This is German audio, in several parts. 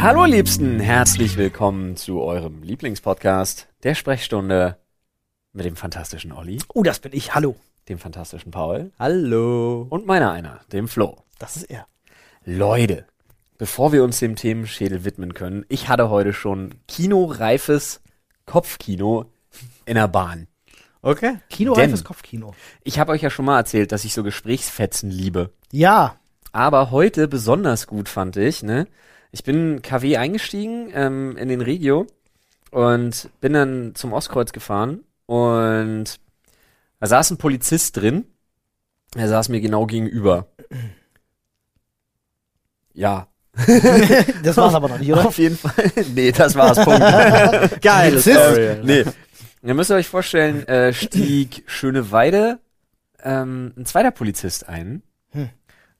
Hallo Liebsten, herzlich willkommen zu eurem Lieblingspodcast, der Sprechstunde mit dem fantastischen Olli, Oh, das bin ich. Hallo. dem fantastischen Paul Hallo. und meiner einer, dem Flo. Das ist er. Leute, bevor wir uns dem Themenschädel widmen können, ich hatte heute schon kinoreifes Kopfkino in der Bahn. Okay. Kinoreifes Denn- Kopfkino. Ich habe euch ja schon mal erzählt, dass ich so Gesprächsfetzen liebe. Ja. Aber heute besonders gut fand ich, ne? Ich bin KW eingestiegen ähm, in den Regio und bin dann zum Ostkreuz gefahren und da saß ein Polizist drin. Er saß mir genau gegenüber. Ja. Das war's aber noch nicht, oder? Auf jeden Fall. nee, das war's. Punkt. Polizist. Story. nee. Ihr müsst euch vorstellen, äh, stieg Schöneweide ähm, ein zweiter Polizist ein. Hm.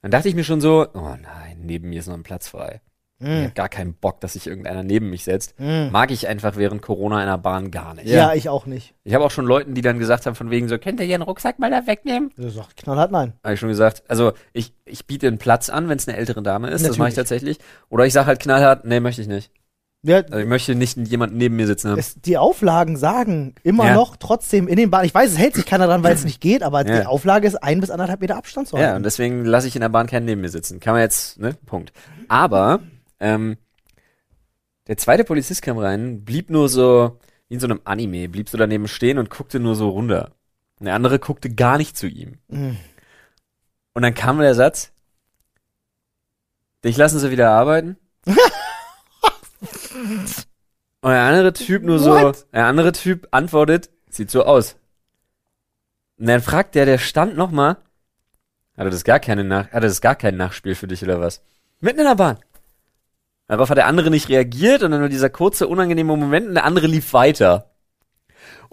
Dann dachte ich mir schon so, oh nein, neben mir ist noch ein Platz frei. Ich Hm. hab gar keinen Bock, dass sich irgendeiner neben mich setzt. Hm. Mag ich einfach während Corona in der Bahn gar nicht. Ja. ich auch nicht. Ich habe auch schon Leuten, die dann gesagt haben, von wegen so, könnt ihr ihren Rucksack mal da wegnehmen? Er sagt knallhart nein. Habe ich schon gesagt. Also ich, ich biete einen Platz an, wenn es eine ältere Dame ist. Das mache ich Natürlich. tatsächlich. Oder ich sage halt knallhart, nee, möchte ich nicht. Ja, Also ich möchte nicht jemanden neben mir sitzen haben. es, die Auflagen sagen immer Ja. noch trotzdem in den Bahnen. Ich weiß, es hält sich keiner dran, weil es nicht geht, aber Ja. die Auflage ist ein bis anderthalb Meter Abstand zu Ja, halten. und deswegen lasse ich in der Bahn keinen neben mir sitzen. Kann man jetzt, ne? Punkt. Aber ähm, der zweite Polizist kam rein, blieb nur so, wie in so einem Anime, blieb so daneben stehen und guckte nur so runter. Und der andere guckte gar nicht zu ihm. Hm. Und dann kam der Satz, dich lassen sie wieder arbeiten. und der andere Typ nur so, What? der andere Typ antwortet, sieht so aus. Und dann fragt der, der stand nochmal, hatte das gar keine Nach, hatte das gar kein Nachspiel für dich oder was? Mitten in der Bahn. Darauf hat der andere nicht reagiert und dann nur dieser kurze, unangenehme Moment und der andere lief weiter.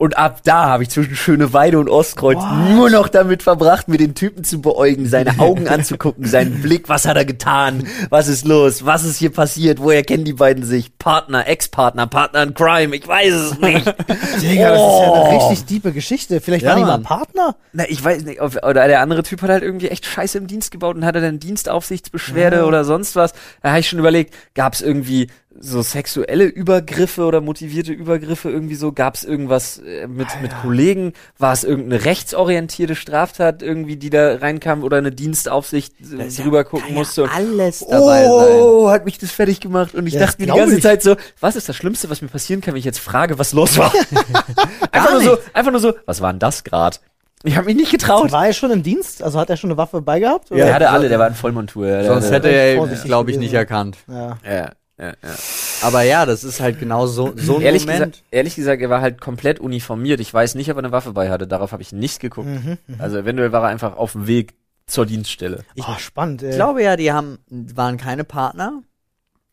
Und ab da habe ich zwischen Schöneweide und Ostkreuz What? nur noch damit verbracht, mir den Typen zu beäugen, seine Augen anzugucken, seinen Blick, was hat er getan, was ist los, was ist hier passiert, woher kennen die beiden sich, Partner, Ex-Partner, Partner in Crime, ich weiß es nicht. Digga, das ist ja eine Oh. richtig tiefe Geschichte. Vielleicht Ja, waren die mal. Partner? Na, ich weiß nicht, oder der andere Typ hat halt irgendwie echt Scheiße im Dienst gebaut und hatte dann Dienstaufsichtsbeschwerde Ja. oder sonst was. Da habe ich schon überlegt, gab es irgendwie so sexuelle Übergriffe oder motivierte Übergriffe irgendwie so? Gab es irgendwas äh, mit, mit Kollegen? War es irgendeine rechtsorientierte Straftat irgendwie, die da reinkam oder eine Dienstaufsicht äh, ist ja- drüber gucken kann ja musste? Und, alles dabei sein. oh, hat mich das fertig gemacht und ich Ja, dachte mir die ganze ich. Zeit so, was ist das Schlimmste, was mir passieren kann, wenn ich jetzt frage, was los war? einfach, nur nicht. so, einfach nur so, was war denn das grad? Ich habe mich nicht getraut. War er schon im Dienst? Also hat er schon eine Waffe bei gehabt? Der oder? hatte alle, der war in Vollmontur. Ja, Sonst hätte er, glaube ich, nicht erkannt. Ja. ja, ja, ja. Aber ja, das ist halt genau so, so ein Ehrlich, Moment. gesagt, ehrlich gesagt, er war halt komplett uniformiert. Ich weiß nicht, ob er eine Waffe bei hatte. Darauf habe ich nicht geguckt. Mhm. Also eventuell war er einfach auf dem Weg zur Dienststelle. Oh, spannend. Ey. Ich glaube ja, die haben, waren keine Partner,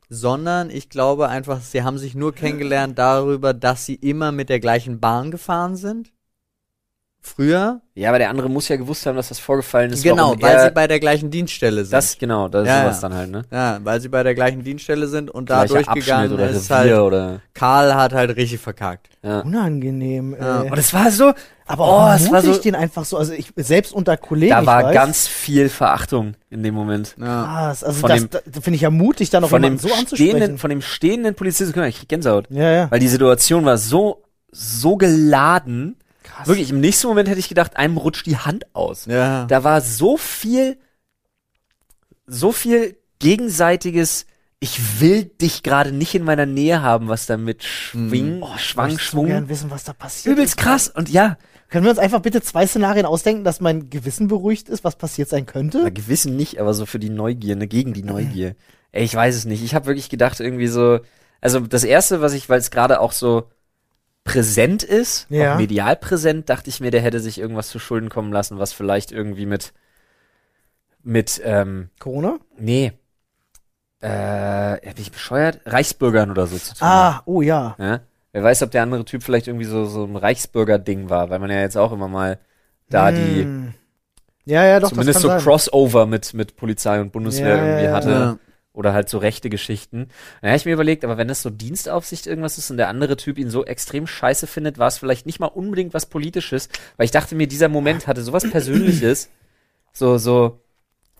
sondern ich glaube einfach, sie haben sich nur kennengelernt darüber, dass sie immer mit der gleichen Bahn gefahren sind. Früher. Ja, aber der andere muss ja gewusst haben, dass das vorgefallen ist. genau, warum weil er, sie bei der gleichen Dienststelle sind. das genau, das ist Ja, sowas ja. dann halt, ne? ja, weil sie bei der gleichen Dienststelle sind und da durchgegangen oder ist Revier halt, oder Karl hat halt richtig verkackt. ja. Unangenehm. Ja. Ey. Und es war so, Aber oh, auch es war mutig, so, den einfach so, also ich, selbst unter Kollegen, da ich war weiß, ganz viel Verachtung in dem Moment. Ja. krass, also von das, das finde ich ja mutig, dann noch Von dem jemanden so anzusprechen. stehenden, von dem stehenden Polizisten, guck mal, ich krieg Gänsehaut. ja, ja. Weil die Situation war so, so geladen. Krass. Wirklich, im nächsten Moment hätte ich gedacht, einem rutscht die Hand aus. Ja. Da war so viel, so viel gegenseitiges, ich will dich gerade nicht in meiner Nähe haben, was da mit Schwing, Oh, ich Schwang, so Schwung. gern wissen, was da passiert. Übelst ist. krass. Und ja, Können wir uns einfach bitte zwei Szenarien ausdenken, dass mein Gewissen beruhigt ist, was passiert sein könnte? na, gewissen nicht, aber so für die Neugier, ne, gegen die Neugier. Ey, ich weiß es nicht. Ich habe wirklich gedacht, irgendwie so, also das erste, was ich, weil es gerade auch so präsent ist, Ja. medial präsent, dachte ich mir, der hätte sich irgendwas zu Schulden kommen lassen, was vielleicht irgendwie mit, mit, ähm, Corona? nee, äh, ja, bin ich bescheuert? Reichsbürgern oder so zu tun. Ah, oh ja. Ja? Wer weiß, ob der andere Typ vielleicht irgendwie so, so ein Reichsbürger-Ding war, weil man ja jetzt auch immer mal da die, Hm. Ja, ja, doch, zumindest so sein. Crossover mit, mit Polizei und Bundeswehr Ja, irgendwie hatte. Oder halt so rechte Geschichten. Dann habe ich mir überlegt, aber wenn das so Dienstaufsicht irgendwas ist und der andere Typ ihn so extrem scheiße findet, war es vielleicht nicht mal unbedingt was Politisches, weil ich dachte mir, dieser Moment hatte sowas Persönliches. So, so,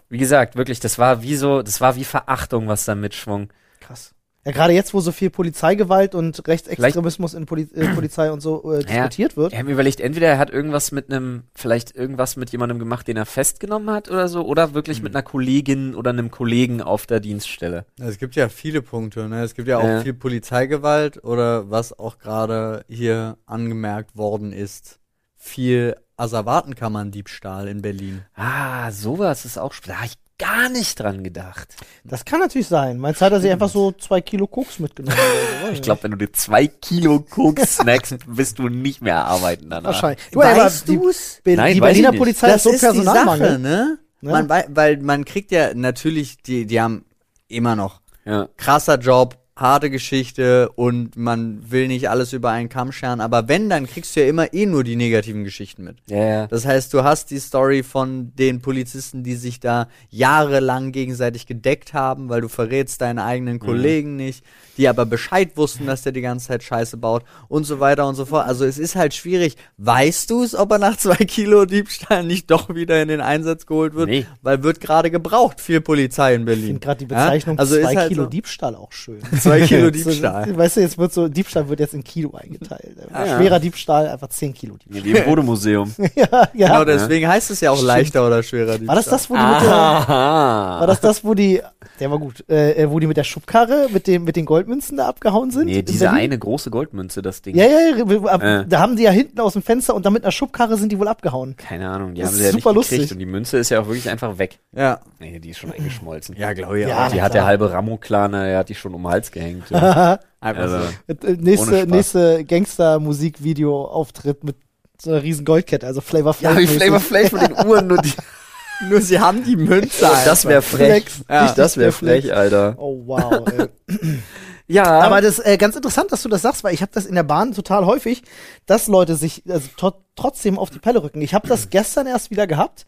wie gesagt, wirklich, das war wie so, das war wie Verachtung, was da mitschwung. Krass. Ja, gerade jetzt, wo so viel Polizeigewalt und Rechtsextremismus in Poli äh, Polizei und so äh, diskutiert wird. Ich habe mir überlegt, entweder er hat irgendwas mit einem, vielleicht irgendwas mit jemandem gemacht, den er festgenommen hat oder so, oder wirklich mit einer Kollegin oder einem Kollegen auf der Dienststelle. Es gibt ja viele Punkte, ne? Es gibt ja auch Ja. viel Polizeigewalt oder was auch gerade hier angemerkt worden ist, viel Asservatenkammern-Diebstahl in Berlin. Ah, sowas ist auch, sp- da habe ich gar nicht dran gedacht. Das kann natürlich sein. Meinst du, hat er sich einfach so zwei Kilo Koks mitgenommen? oder so? Ich glaube, wenn du dir zwei Kilo Koks snackst, wirst du nicht mehr arbeiten danach. wahrscheinlich. Du, aber die, du's? Be Nein, die Berliner nicht. Polizei hat so Personalmangel. ne? Ja. Man, wei- weil man kriegt ja natürlich, die, die haben immer noch Ja. krasser Job, harte Geschichte und man will nicht alles über einen Kamm scheren, aber wenn, dann kriegst du ja immer eh nur die negativen Geschichten mit. Ja, ja. Das heißt, du hast die Story von den Polizisten, die sich da jahrelang gegenseitig gedeckt haben, weil du verrätst deinen eigenen Kollegen nicht, die aber Bescheid wussten, dass der die ganze Zeit Scheiße baut und so weiter und so fort. Also es ist halt schwierig. Weißt du es, ob er nach zwei Kilo Diebstahl nicht doch wieder in den Einsatz geholt wird? Nee. Weil wird gerade gebraucht, viel Polizei in Ich Berlin. finde gerade die Bezeichnung ja? also zwei halt Kilo so, Diebstahl auch schön. Zwei Kilo So, Diebstahl. weißt du, jetzt wird so, Diebstahl wird jetzt in Kilo eingeteilt. Ja. Schwerer Diebstahl, einfach 10 Kilo Diebstahl. Wie im Bodemuseum. ja, ja. Genau deswegen heißt es ja auch leichter oder schwerer Diebstahl. War das das, wo die mit der, war das das, wo die, der war gut, äh, äh, wo die mit der Schubkarre, mit dem, mit den Goldmünzen da abgehauen sind? Nee, diese eine große Goldmünze, das Ding. Ja, ja, ja, ab- Äh. da haben die ja hinten aus dem Fenster und dann mit einer Schubkarre sind die wohl abgehauen. Keine Ahnung, die Das haben sie ja nicht super gekriegt lustig. und die Münze ist ja auch wirklich einfach weg. Ja. Nee, die ist schon eingeschmolzen. Ja, glaube ich Ja, auch. die hat klar. der halbe Ramo-Clan, der hat die schon um den Hals gehängt. Ja. Also, so. Äh, äh, nächste, nächste Gangster-Musikvideo-Auftritt mit so einer riesen Goldkette, also Flavor Flav. ja, wie. Flavor Flav mit den Uhren, nur die. Nur sie haben die Münze. das wäre frech. Flex. Ja, das wäre frech, Alter. Oh wow. Ey. Ja, Aber das ist äh, ganz interessant, dass du das sagst, weil ich habe das in der Bahn total häufig, dass Leute sich also, tro- trotzdem auf die Pelle rücken. Ich habe das gestern erst wieder gehabt,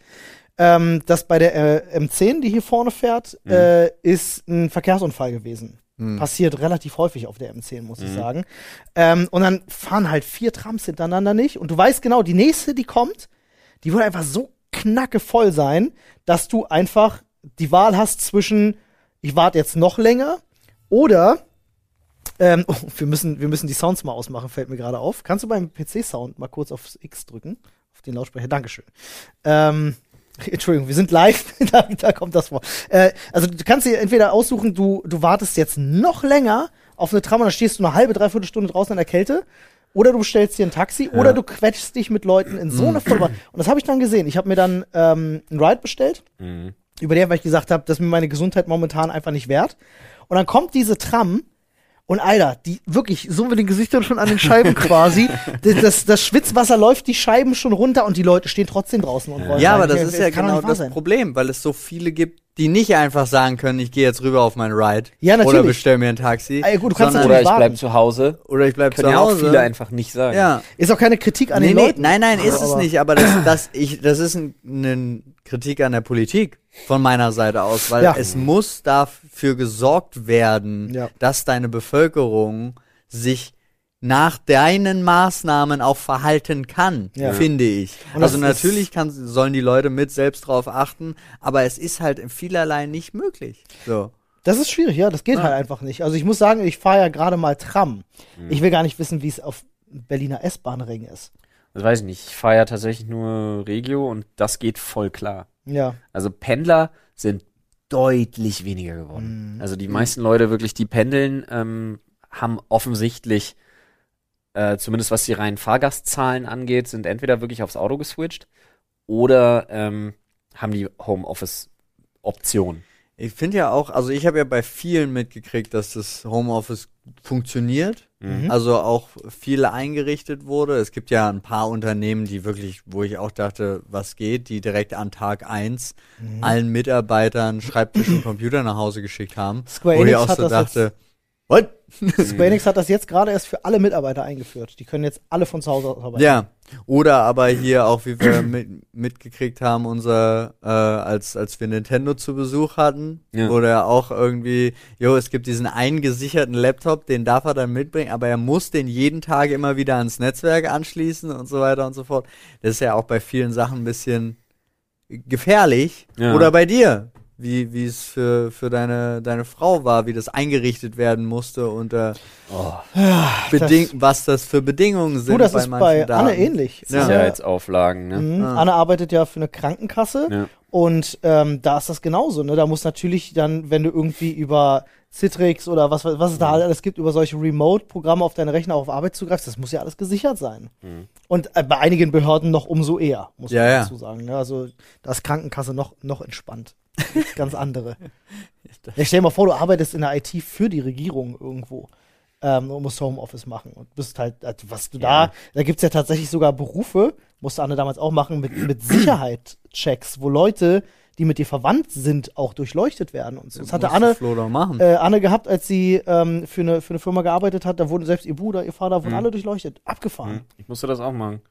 ähm, dass bei der äh, M10, die hier vorne fährt, äh, ist ein Verkehrsunfall gewesen. Passiert relativ häufig auf der M10, muss ich sagen. Ähm, und dann fahren halt vier Trams hintereinander nicht. Und du weißt genau, die nächste, die kommt, die wird einfach so knackevoll sein, dass du einfach die Wahl hast zwischen, ich warte jetzt noch länger oder ähm, oh, wir müssen, wir müssen die Sounds mal ausmachen, fällt mir gerade auf. Kannst du beim PC-Sound mal kurz aufs X drücken? Auf den Lautsprecher. Dankeschön. Ähm, Entschuldigung, wir sind live, da, da kommt das vor. Äh, also du kannst dir entweder aussuchen, du, du wartest jetzt noch länger auf eine Tram und dann stehst du eine halbe, dreiviertel Stunde draußen in der Kälte. Oder du bestellst dir ein Taxi oder du quetschst dich mit Leuten in so eine Vollbahn. Und das habe ich dann gesehen. Ich habe mir dann ähm, ein Ride bestellt Mhm. über der, weil ich gesagt habe, das ist mir meine Gesundheit momentan einfach nicht wert. Und dann kommt diese Tram und Alter, die wirklich so mit den Gesichtern schon an den Scheiben quasi. Das, das, Schwitzwasser läuft die Scheiben schon runter und die Leute stehen trotzdem draußen und wollen. Ja, rein. aber das ist ja genau das sein. Problem, weil es so viele gibt, die nicht einfach sagen können, ich gehe jetzt rüber auf mein Ride. Ja, natürlich. Oder bestell mir ein Taxi. Ah, ja, gut, du kannst sondern- Oder ich bleib zu Hause. oder ich bleib Können zu ja auch Hause. viele einfach nicht sagen. ja. Ist auch keine Kritik an Nee, den nee, Leuten. nein, nein, ist es Aber- nicht, aber das, das, ich, das ist ein, eine Kritik an der Politik von meiner Seite aus, weil Ja. es muss dafür gesorgt werden, Ja. dass deine Bevölkerung sich nach deinen Maßnahmen auch verhalten kann, Ja. finde ich. Und also natürlich kann, sollen die Leute mit selbst drauf achten, aber es ist halt in vielerlei nicht möglich. So. Das ist schwierig, ja, das geht Ja. halt einfach nicht. Also ich muss sagen, ich fahre ja gerade mal Tram. Mhm. Ich will gar nicht wissen, wie es auf Berliner S-Bahn-Ring ist. Das weiß ich nicht. Ich fahre ja tatsächlich nur Regio und das geht voll klar. Ja. Also Pendler sind deutlich weniger geworden. Also die meisten Leute wirklich, die pendeln, ähm, haben offensichtlich, äh, zumindest was die reinen Fahrgastzahlen angeht, sind entweder wirklich aufs Auto geswitcht oder ähm, haben die Homeoffice-Option. Ich finde ja auch, also ich habe ja bei vielen mitgekriegt, dass das Homeoffice funktioniert. Mhm. Also auch viel eingerichtet wurde. Es gibt ja ein paar Unternehmen, die wirklich, wo ich auch dachte, was geht, die direkt an Tag eins Mhm. allen Mitarbeitern Schreibtisch und Computer nach Hause geschickt haben. Square wo ich Enix auch hat so das dachte, what? Square Enix hat das jetzt gerade erst für alle Mitarbeiter eingeführt. Die können jetzt alle von zu Hause aus arbeiten. Ja. Oder aber hier auch, wie wir mit, mitgekriegt haben, unser, äh, als, als wir Nintendo zu Besuch hatten, Ja. wo der auch irgendwie, jo, es gibt diesen einen gesicherten Laptop, den darf er dann mitbringen, aber er muss den jeden Tag immer wieder ans Netzwerk anschließen und so weiter und so fort. Das ist ja auch bei vielen Sachen ein bisschen gefährlich. Ja. Oder bei dir. Wie wie es für für deine deine Frau war, wie das eingerichtet werden musste und äh, Oh, beding was das für Bedingungen sind Du, das ist manchen bei Daten. Anne ähnlich. Ja. Sicherheitsauflagen, ne? Mhm. Ah. Anne arbeitet ja für eine Krankenkasse Ja. und ähm, da ist das genauso. Ne? Da muss natürlich dann, wenn du irgendwie über Citrix oder was, was es da halt alles gibt, über solche Remote-Programme auf deine Rechner auf Arbeit zugreifst, das muss ja alles gesichert sein. Mhm. Und äh, bei einigen Behörden noch umso eher, muss Ja, man ja. dazu sagen. Ne? Also da ist Krankenkasse noch, noch entspannt. Ganz andere. Ja, stell dir mal vor, du arbeitest in der IT für die Regierung irgendwo. Ähm, und musst Homeoffice machen und bist halt, also was du Ja. da, da gibt's ja tatsächlich sogar Berufe, musste Anne damals auch machen, mit, mit Sicherheitschecks, wo Leute, die mit dir verwandt sind, auch durchleuchtet werden und so. Das hatte Anne, äh, Anne gehabt, als sie ähm, für, eine, für eine Firma gearbeitet hat, da wurden selbst ihr Bruder, ihr Vater, wurden Mhm. alle durchleuchtet. Abgefahren. Mhm. Ich musste das auch machen.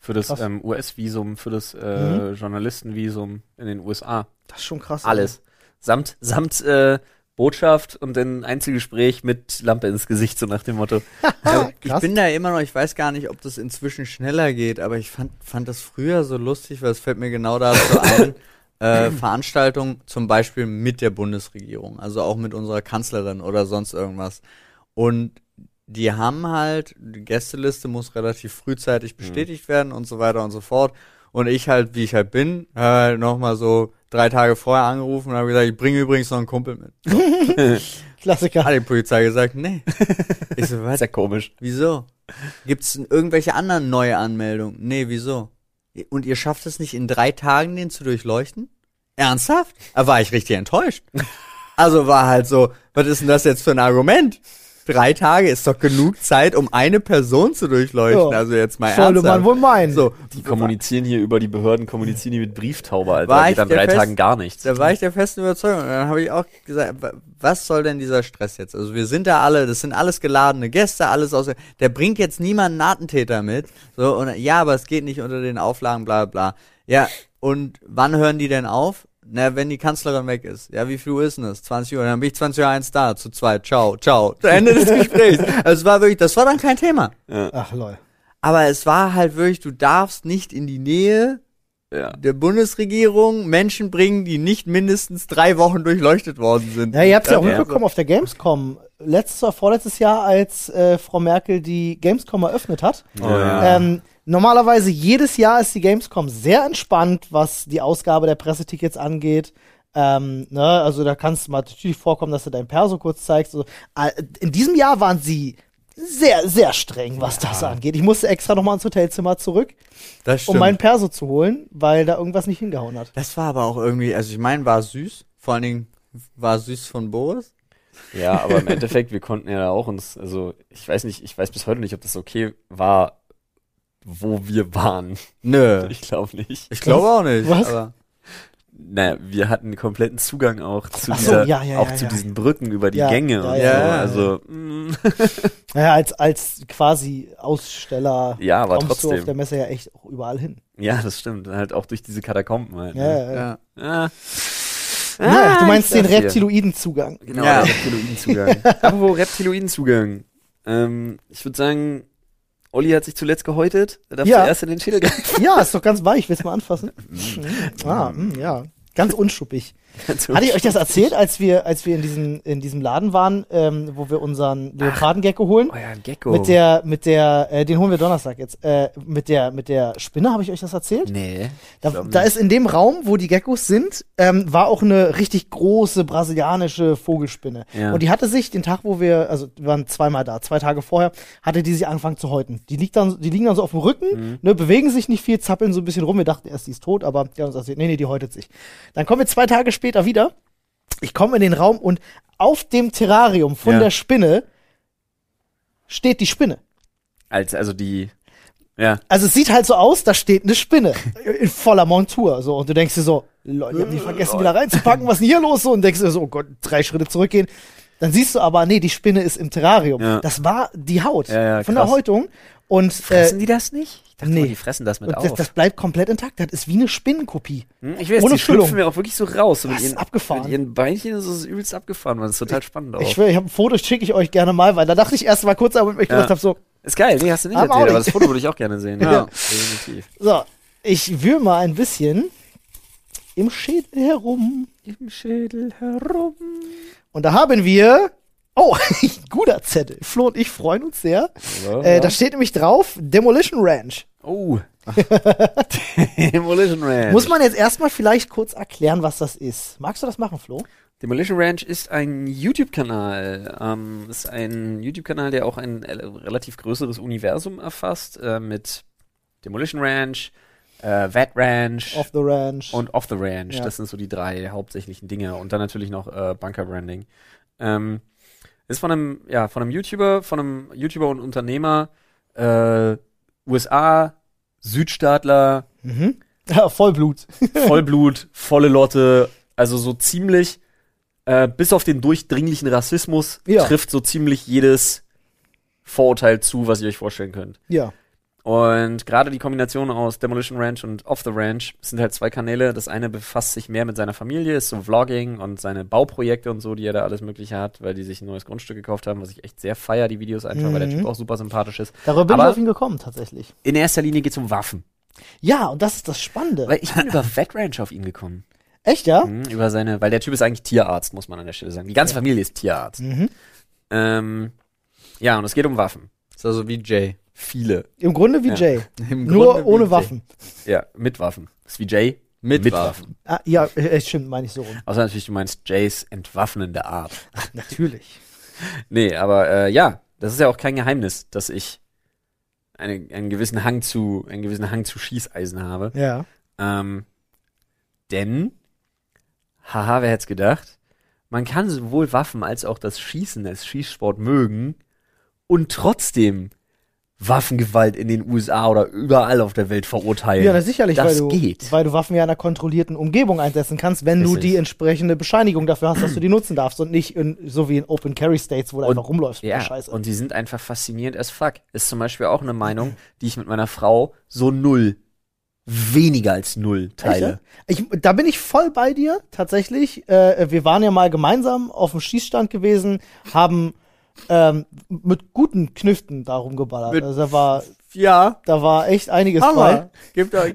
Für das ähm, US-Visum, für das äh, Journalistenvisum in den USA. Das ist schon krass. Alles. Samt, samt äh, Botschaft und ein Einzelgespräch mit Lampe ins Gesicht, so nach dem Motto. Ja, Ich bin da immer noch, ich weiß gar nicht, ob das inzwischen schneller geht, aber ich fand, fand das früher so lustig, weil es fällt mir genau dazu ein, äh, Veranstaltungen zum Beispiel mit der Bundesregierung, also auch mit unserer Kanzlerin oder sonst irgendwas. Und die haben halt, die Gästeliste muss relativ frühzeitig bestätigt werden und so weiter und so fort. Und ich halt, wie ich halt bin, halt nochmal so drei Tage vorher angerufen und habe gesagt, ich bringe übrigens noch einen Kumpel mit. Klassiker. Hat die Polizei gesagt, nee. Ich so, was? Sehr komisch. Wieso? Gibt's irgendwelche anderen neue Anmeldungen? Nee, wieso? Und ihr schafft es nicht in drei Tagen, den zu durchleuchten? Ernsthaft? Da war ich richtig enttäuscht. Also war halt so, was ist denn das jetzt für ein Argument? Drei Tage ist doch genug Zeit, um eine Person zu durchleuchten. Ja. Also jetzt mal Sollte man ernsthaft. wohl meinen. So, Die kommunizieren hier über die Behörden, kommunizieren die mit Brieftaube, Alter. War Da ich geht an drei Fest- Tagen gar nichts. Da war ich der festen Überzeugung. Und dann habe ich auch gesagt, wa- was soll denn dieser Stress jetzt? Also wir sind da alle, das sind alles geladene Gäste, alles aus. Der bringt jetzt niemanden einen Attentäter mit. So, und ja, aber es geht nicht unter den Auflagen, bla bla. Ja, und wann hören die denn auf? Na, wenn die Kanzlerin weg ist. Ja, wie viel Uhr ist denn das? 20 Uhr. Dann bin ich 20 Uhr eins da, zu zweit. Ciao, ciao. Ende des Gesprächs. Also es war wirklich, das war dann kein Thema. Ach lol. Aber es war halt wirklich, du darfst nicht in die Nähe Ja. der Bundesregierung Menschen bringen, die nicht mindestens drei Wochen durchleuchtet worden sind. Ja, ihr habt ja auch Ja. mitbekommen auf der Gamescom. Letztes oder vorletztes Jahr, als äh, Frau Merkel die Gamescom eröffnet hat. Oh, ja. Ähm, normalerweise jedes Jahr ist die Gamescom sehr entspannt, was die Ausgabe der Pressetickets angeht. Ähm, ne, also da kann es mal natürlich vorkommen, dass du dein Perso kurz zeigst. So. Äh, In diesem Jahr waren sie sehr, sehr streng, was das angeht. Ich musste extra nochmal ins Hotelzimmer zurück, das um stimmt. mein Perso zu holen, weil da irgendwas nicht hingehauen hat. das war aber auch irgendwie, also ich meine, war süß. Vor allen Dingen war süß von Boris. Ja, aber im Endeffekt, wir konnten ja auch uns, also ich weiß nicht, ich weiß bis heute nicht, ob das okay war, wo wir waren. Nö. Ich glaube nicht. Ich glaube auch nicht. Was? Aber Naja, wir hatten kompletten Zugang auch zu so, dieser, ja, ja, auch ja, zu ja. diesen Brücken über die Ja, Gänge ja, und ja, so. ja. Also, mm, Naja, als, als quasi Aussteller ja, aber kommst du auf trotzdem. der Messe ja echt auch überall hin. Ja, das stimmt. Halt auch durch diese Katakomben halt. Ja, ne? ja, ja. ja. Ah. Ja, du meinst den. Reptiloiden-Zugang. Genau, Ja. Reptiloidenzugang. Apropos Reptiloidenzugang. Ähm, ich würde sagen, Olli hat sich zuletzt gehäutet. Er darf Ja. zuerst in den Schädel greifen. Ja, ist doch ganz weich. Willst du mal anfassen? Ah, mh, ja. Ganz unschuppig. Hatte ich euch das erzählt, als wir, als wir in diesem, in diesem Laden waren, ähm, wo wir unseren Leopardengecko holen? Ja, ein Gecko. Mit der, mit der, äh, den holen wir Donnerstag jetzt. Äh, mit der, mit der Spinne, habe ich euch das erzählt? Nee. Da, da ist in dem Raum, wo die Geckos sind, ähm, war auch eine richtig große brasilianische Vogelspinne. Ja. Und die hatte sich den Tag, wo wir, also wir waren zweimal da, zwei Tage vorher, hatte die sich angefangen zu häuten. Die liegt dann, die liegen dann so auf dem Rücken, Mhm. ne, bewegen sich nicht viel, zappeln so ein bisschen rum. Wir dachten erst, die ist tot, aber die haben uns erzählt, nee, nee, die häutet sich. Dann kommen wir zwei Tage später wieder. Ich komme in den Raum und auf dem Terrarium von Ja. der Spinne steht die Spinne. Als, also die, ja. Also es sieht halt so aus, da steht eine Spinne in voller Montur. So, und du denkst dir so, Leute, die haben die vergessen wieder reinzupacken, was ist denn hier los? So, und denkst dir so, oh Gott, drei Schritte zurückgehen. Dann siehst du aber, nee, die Spinne ist im Terrarium. Ja. Das war die Haut Ja, ja, von der krass. Häutung. Und, äh, Fressen die das nicht? Ich dachte nee. mal, die fressen das mit und auf. das, das bleibt komplett intakt. Das ist wie eine Spinnenkopie. Hm, ich weiß, ohne die Füllung. schlüpfen mir auch wirklich so raus. So mit Das ist abgefahren. Mit ihren Beinchen ist es übelst abgefahren. Das ist total spannend auch. Ich ich habe ein Foto, schicke ich euch gerne mal, weil da dachte ich erst mal kurz, aber ich Ja. gedacht habe so, ist geil, nee, hast du nicht Aber erzählt, aber das Foto würde ich auch gerne sehen. Ja. definitiv. so, ich wühle mal ein bisschen im Schädel herum. Im Schädel herum. Und da haben wir. Oh, guter Zettel. Flo und ich freuen uns sehr. Ja, Äh, ja. da steht nämlich drauf Demolition Ranch. Oh. Demolition Ranch. Muss man jetzt erstmal vielleicht kurz erklären, was das ist. Magst du das machen, Flo? Demolition Ranch ist ein YouTube-Kanal. Ähm, ist ein YouTube-Kanal, der auch ein relativ größeres Universum erfasst, äh, mit Demolition Ranch, äh, Vet Ranch Off the Ranch. und Off the Ranch. Ja. Das sind so die drei hauptsächlichen Dinge. Und dann natürlich noch äh, Bunker Branding. Ähm, ist von einem, ja, von einem YouTuber, von einem YouTuber und Unternehmer, äh, USA, Südstaatler, mhm. Ja, Vollblut. Vollblut, volle Lotte, also so ziemlich, äh, bis auf den durchdringlichen Rassismus, Ja. trifft so ziemlich jedes Vorurteil zu, was ihr euch vorstellen könnt. Ja. Und gerade die Kombination aus Demolition Ranch und Off the Ranch sind halt zwei Kanäle. Das eine befasst sich mehr mit seiner Familie, ist so Vlogging und seine Bauprojekte und so, die er da alles Mögliche hat, weil die sich ein neues Grundstück gekauft haben, was ich echt sehr feier, die Videos einfach, weil der Mhm. Typ auch super sympathisch ist. Darüber bin Aber- ich auf ihn gekommen, tatsächlich. In erster Linie geht's um Waffen. Ja, und das ist das Spannende. Weil ich bin über Vet Ranch auf ihn gekommen. Echt, ja? Mhm, über seine, weil der Typ ist eigentlich Tierarzt, muss man an der Stelle sagen. Die ganze Familie ist Tierarzt. Mhm. Ähm, ja, und es geht um Waffen. Ist also wie Jay. Viele. Im Grunde wie Ja. Jay. Im Nur Grunde ohne Jay. Waffen. Ja, mit Waffen. Das ist wie Jay. Mit, Mit Waffen. Ah, ja, äh, stimmt, meine ich so rum. Außer natürlich, du meinst Jays entwaffnende Art. Natürlich. Nee, aber äh, ja, das ist ja auch kein Geheimnis, dass ich eine, einen gewissen Hang zu, einen gewissen Hang zu Schießeisen habe. Ja. Ähm, denn, haha, wer hätte gedacht, man kann sowohl Waffen als auch das Schießen als Schießsport mögen und trotzdem Waffengewalt in den USA oder überall auf der Welt verurteilen. Ja, na, sicherlich, das weil du, geht. weil du Waffen ja in einer kontrollierten Umgebung einsetzen kannst, wenn du Richtig. die entsprechende Bescheinigung dafür hast, dass du die nutzen darfst und nicht in, so wie in Open Carry States, wo du Und- einfach rumläufst. mit Ja, der Scheiße. und die sind einfach faszinierend as fuck. Ist zum Beispiel auch eine Meinung, die ich mit meiner Frau so null, weniger als null teile. Ich, da bin ich voll bei dir, tatsächlich. Äh, wir waren ja mal gemeinsam auf dem Schießstand gewesen, haben ähm, mit guten Knüften darum geballert. Mit- also da war, Ja. da war echt einiges Hammer. Euch.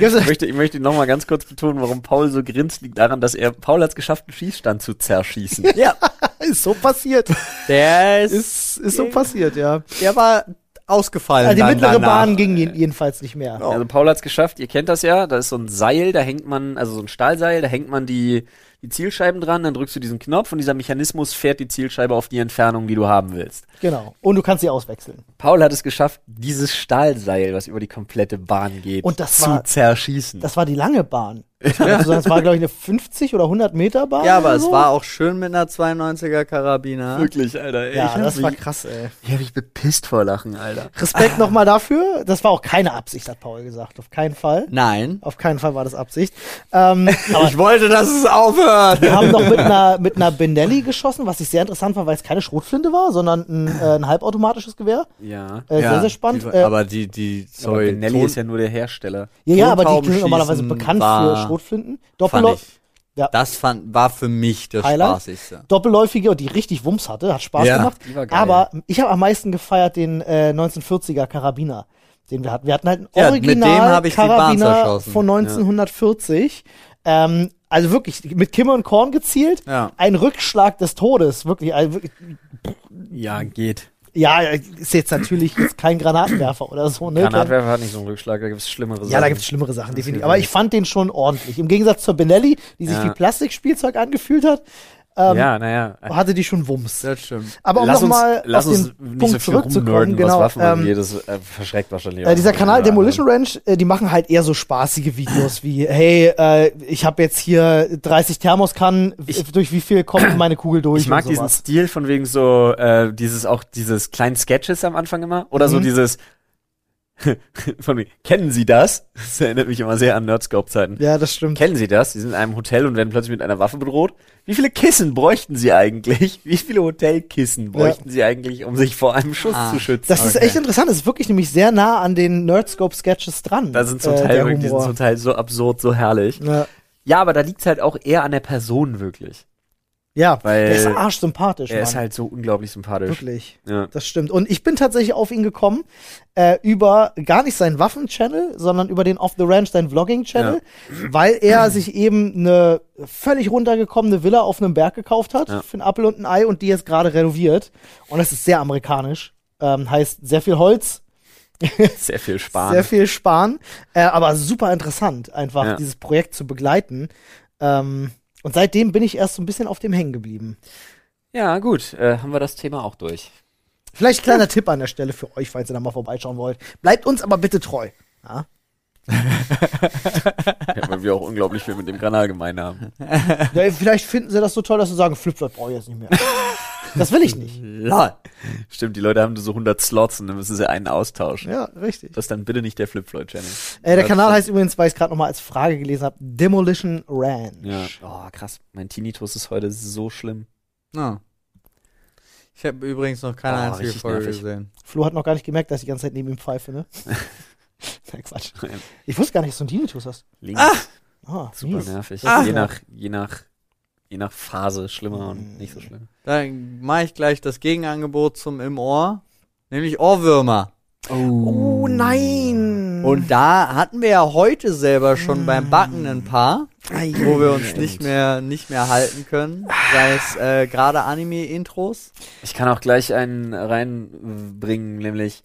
Ich möchte, ich möchte noch mal ganz kurz betonen, warum Paul so grinst, liegt daran, dass er, Paul hat es geschafft, einen Schießstand zu zerschießen. Ja. Ist so passiert. Der ist, ist, ist so passiert, ja. der war ausgefallen. Also die dann mittlere danach. Bahn ging je- jedenfalls nicht mehr. Also Paul hat es geschafft, ihr kennt das ja, da ist so ein Seil, da hängt man, also so ein Stahlseil, da hängt man die, die Zielscheiben dran, dann drückst du diesen Knopf und dieser Mechanismus fährt die Zielscheibe auf die Entfernung, die du haben willst. Genau. Und du kannst sie auswechseln. Paul hat es geschafft, dieses Stahlseil, was über die komplette Bahn geht, Und das zu war- zerschießen. Das war die lange Bahn. Also das war, glaube ich, eine 50 oder 100 Meter Bahn. Ja, aber oder es so. war auch schön mit einer 92er Karabiner. Wirklich, Alter. Ey, Ja, das war mich- krass, ey. Ich hab mich bepisst vor Lachen, Alter. Respekt nochmal dafür. Das war auch keine Absicht, hat Paul gesagt. Auf keinen Fall. Nein. Auf keinen Fall war das Absicht. Ähm, aber Ich wollte, dass es aufhört. wir haben noch mit einer, mit einer Benelli geschossen, was ich sehr interessant war, weil es keine Schrotflinte war, sondern ein, äh, ein halbautomatisches Gewehr. Ja. Äh, sehr, sehr spannend. Die, äh, aber die, die, Sorry, sorry, Benelli Ton- ist ja nur der Hersteller. ja, ja, aber die sind normalerweise bekannt für war- Schrotflinten. Doppelläu. Ja. Das fand, war für mich das Highlight? Spaßigste. Doppelläufige und die richtig Wumms hatte, hat Spaß Ja, gemacht. die war geil. Aber ich habe am meisten gefeiert den äh, 1940er Karabiner, den wir hatten. Wir hatten halt einen Ja, mit dem Original Karabiner von 1940. Ähm, also wirklich mit Kimme und Korn gezielt. Ja. Ein Rückschlag des Todes, wirklich. Also wirklich Ja, geht. Ja, ist jetzt natürlich jetzt kein Granatenwerfer oder so, ne? Granatwerfer hat nicht so einen Rückschlag, da gibt's schlimmere Sachen. Ja, da gibt's schlimmere Sachen, definitiv. Aber ich fand den schon ordentlich. Im Gegensatz zur Benelli, die sich Ja. wie Plastikspielzeug angefühlt hat, ähm, Ja, naja. hatte die schon Wumms. Das stimmt. Aber um lass uns, nochmal lass auf uns den nicht Punkt so viel zurückzukommen, genau. was Waffen ähm, angeht. Das äh, verschreckt wahrscheinlich äh, auch dieser Kanal Demolition Ranch, äh, die machen halt eher so spaßige Videos wie, hey, äh, ich habe jetzt hier 30 Thermoskannen, Ich- durch wie viel kommt meine Kugel durch? Ich mag und diesen. Stil von wegen so, äh, dieses auch dieses kleinen Sketches am Anfang immer. Oder so Mhm. dieses von mir, kennen Sie das? Das erinnert mich immer sehr an Nerdscope-Zeiten. Ja, das stimmt. Kennen Sie das? Sie sind in einem Hotel und werden plötzlich mit einer Waffe bedroht. Wie viele Kissen bräuchten Sie eigentlich? Wie viele Hotelkissen bräuchten Sie eigentlich, um sich vor einem Schuss Ah, zu schützen? Das ist Okay. echt interessant. Das ist wirklich nämlich sehr nah an den Nerdscope-Sketches dran. da sind zum äh, Teil wirklich, die sind zum Teil so absurd, so herrlich. Ja. Ja, aber da liegt's halt auch eher an der Person wirklich. Ja, Weil der ist arschsympathisch, Er Mann. ist halt so unglaublich sympathisch. Wirklich. Ja. Das stimmt. Und ich bin tatsächlich auf ihn gekommen äh, über gar nicht seinen Waffen-Channel, sondern über den Off the Ranch, seinen Vlogging-Channel, weil er sich eben eine völlig runtergekommene Villa auf einem Berg gekauft hat Ja. für ein Apfel und ein Ei und die jetzt gerade renoviert. Und das ist sehr amerikanisch. Ähm, heißt sehr viel Holz, Sehr viel Sparen. sehr viel Sparen, äh, aber super interessant, einfach Ja. dieses Projekt zu begleiten. Ähm, und seitdem bin ich erst so ein bisschen auf dem hängen geblieben. Ja, gut, äh, haben wir das Thema auch durch. Vielleicht ein kleiner Tipp an der Stelle für euch, falls ihr da mal vorbeischauen wollt. Bleibt uns aber bitte treu. Ja? Ja, weil wir auch unglaublich viel mit dem Kanal gemein haben. Ja, vielleicht finden sie das so toll, dass sie sagen, Flipflop brauche ich jetzt nicht mehr. Das will ich nicht. Lol. Stimmt, die Leute haben so 100 Slots und dann müssen sie einen austauschen. Ja, richtig. Das ist dann bitte nicht der Flip Floyd Channel. Äh, der Kanal heißt übrigens, weil ich es gerade nochmal als Frage gelesen habe, Demolition Ranch. Ja. Oh, krass. Mein Tinnitus ist heute so schlimm. Ja. Ich habe übrigens noch keine Oh, einzige Folge nervig. gesehen. Flo hat noch gar nicht gemerkt, dass ich die ganze Zeit neben ihm pfeife, ne? Na, Quatsch. Ich wusste gar nicht, dass du einen Tinnitus hast. Links. Ah, Super mies. nervig. Ah. Je nach, je nach, je nach Phase schlimmer und nicht so schlimm. Dann mache ich gleich das Gegenangebot zum im Ohr, nämlich Ohrwürmer. Oh nein! Und da hatten wir ja heute selber schon beim Backen ein paar, wo wir uns nicht mehr nicht mehr halten können. Sei es äh, gerade Anime-Intros. Ich kann auch gleich einen reinbringen, nämlich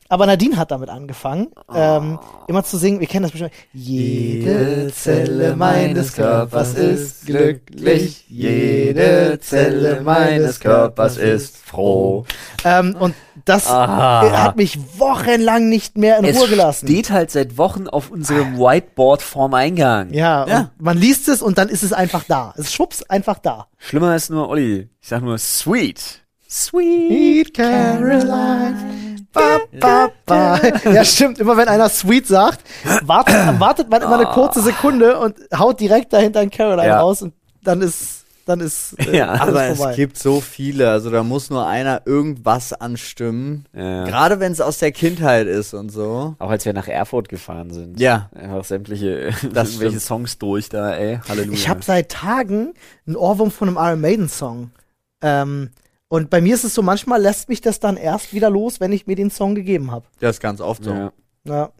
Aber Nadine hat damit angefangen, ähm, immer zu singen. Wir kennen das bestimmt. Jede Zelle meines Körpers ist glücklich. Jede Zelle meines Körpers ist froh. Ähm, und das Ah. äh, hat mich wochenlang nicht mehr in Es Ruhe gelassen. steht halt seit Wochen auf unserem Whiteboard vorm Eingang. Ja, Ja. Man liest es und dann ist es einfach da. Es ist schwupps einfach da. Schlimmer ist nur Olli. Ich sag nur sweet. Sweet. Caroline. Ba, ba, ba. Ja, stimmt. Immer wenn einer sweet sagt, wartet, wartet man immer eine kurze Sekunde und haut direkt dahinter ein Caroline Ja. raus und dann ist, dann ist äh, Ja. alles Aber vorbei. es gibt so viele, also da muss nur einer irgendwas anstimmen. Ja. Gerade wenn es aus der Kindheit ist und so. Auch als wir nach Erfurt gefahren sind. Ja. Einfach sämtliche Das irgendwelche stimmt. Songs durch da, ey. Halleluja. Ich habe seit Tagen einen Ohrwurm von einem Iron Maiden Song. Ähm, und bei mir ist es so, manchmal lässt mich das dann erst wieder los, wenn ich mir den Song gegeben habe. Das ist ganz oft so. ja. Ja.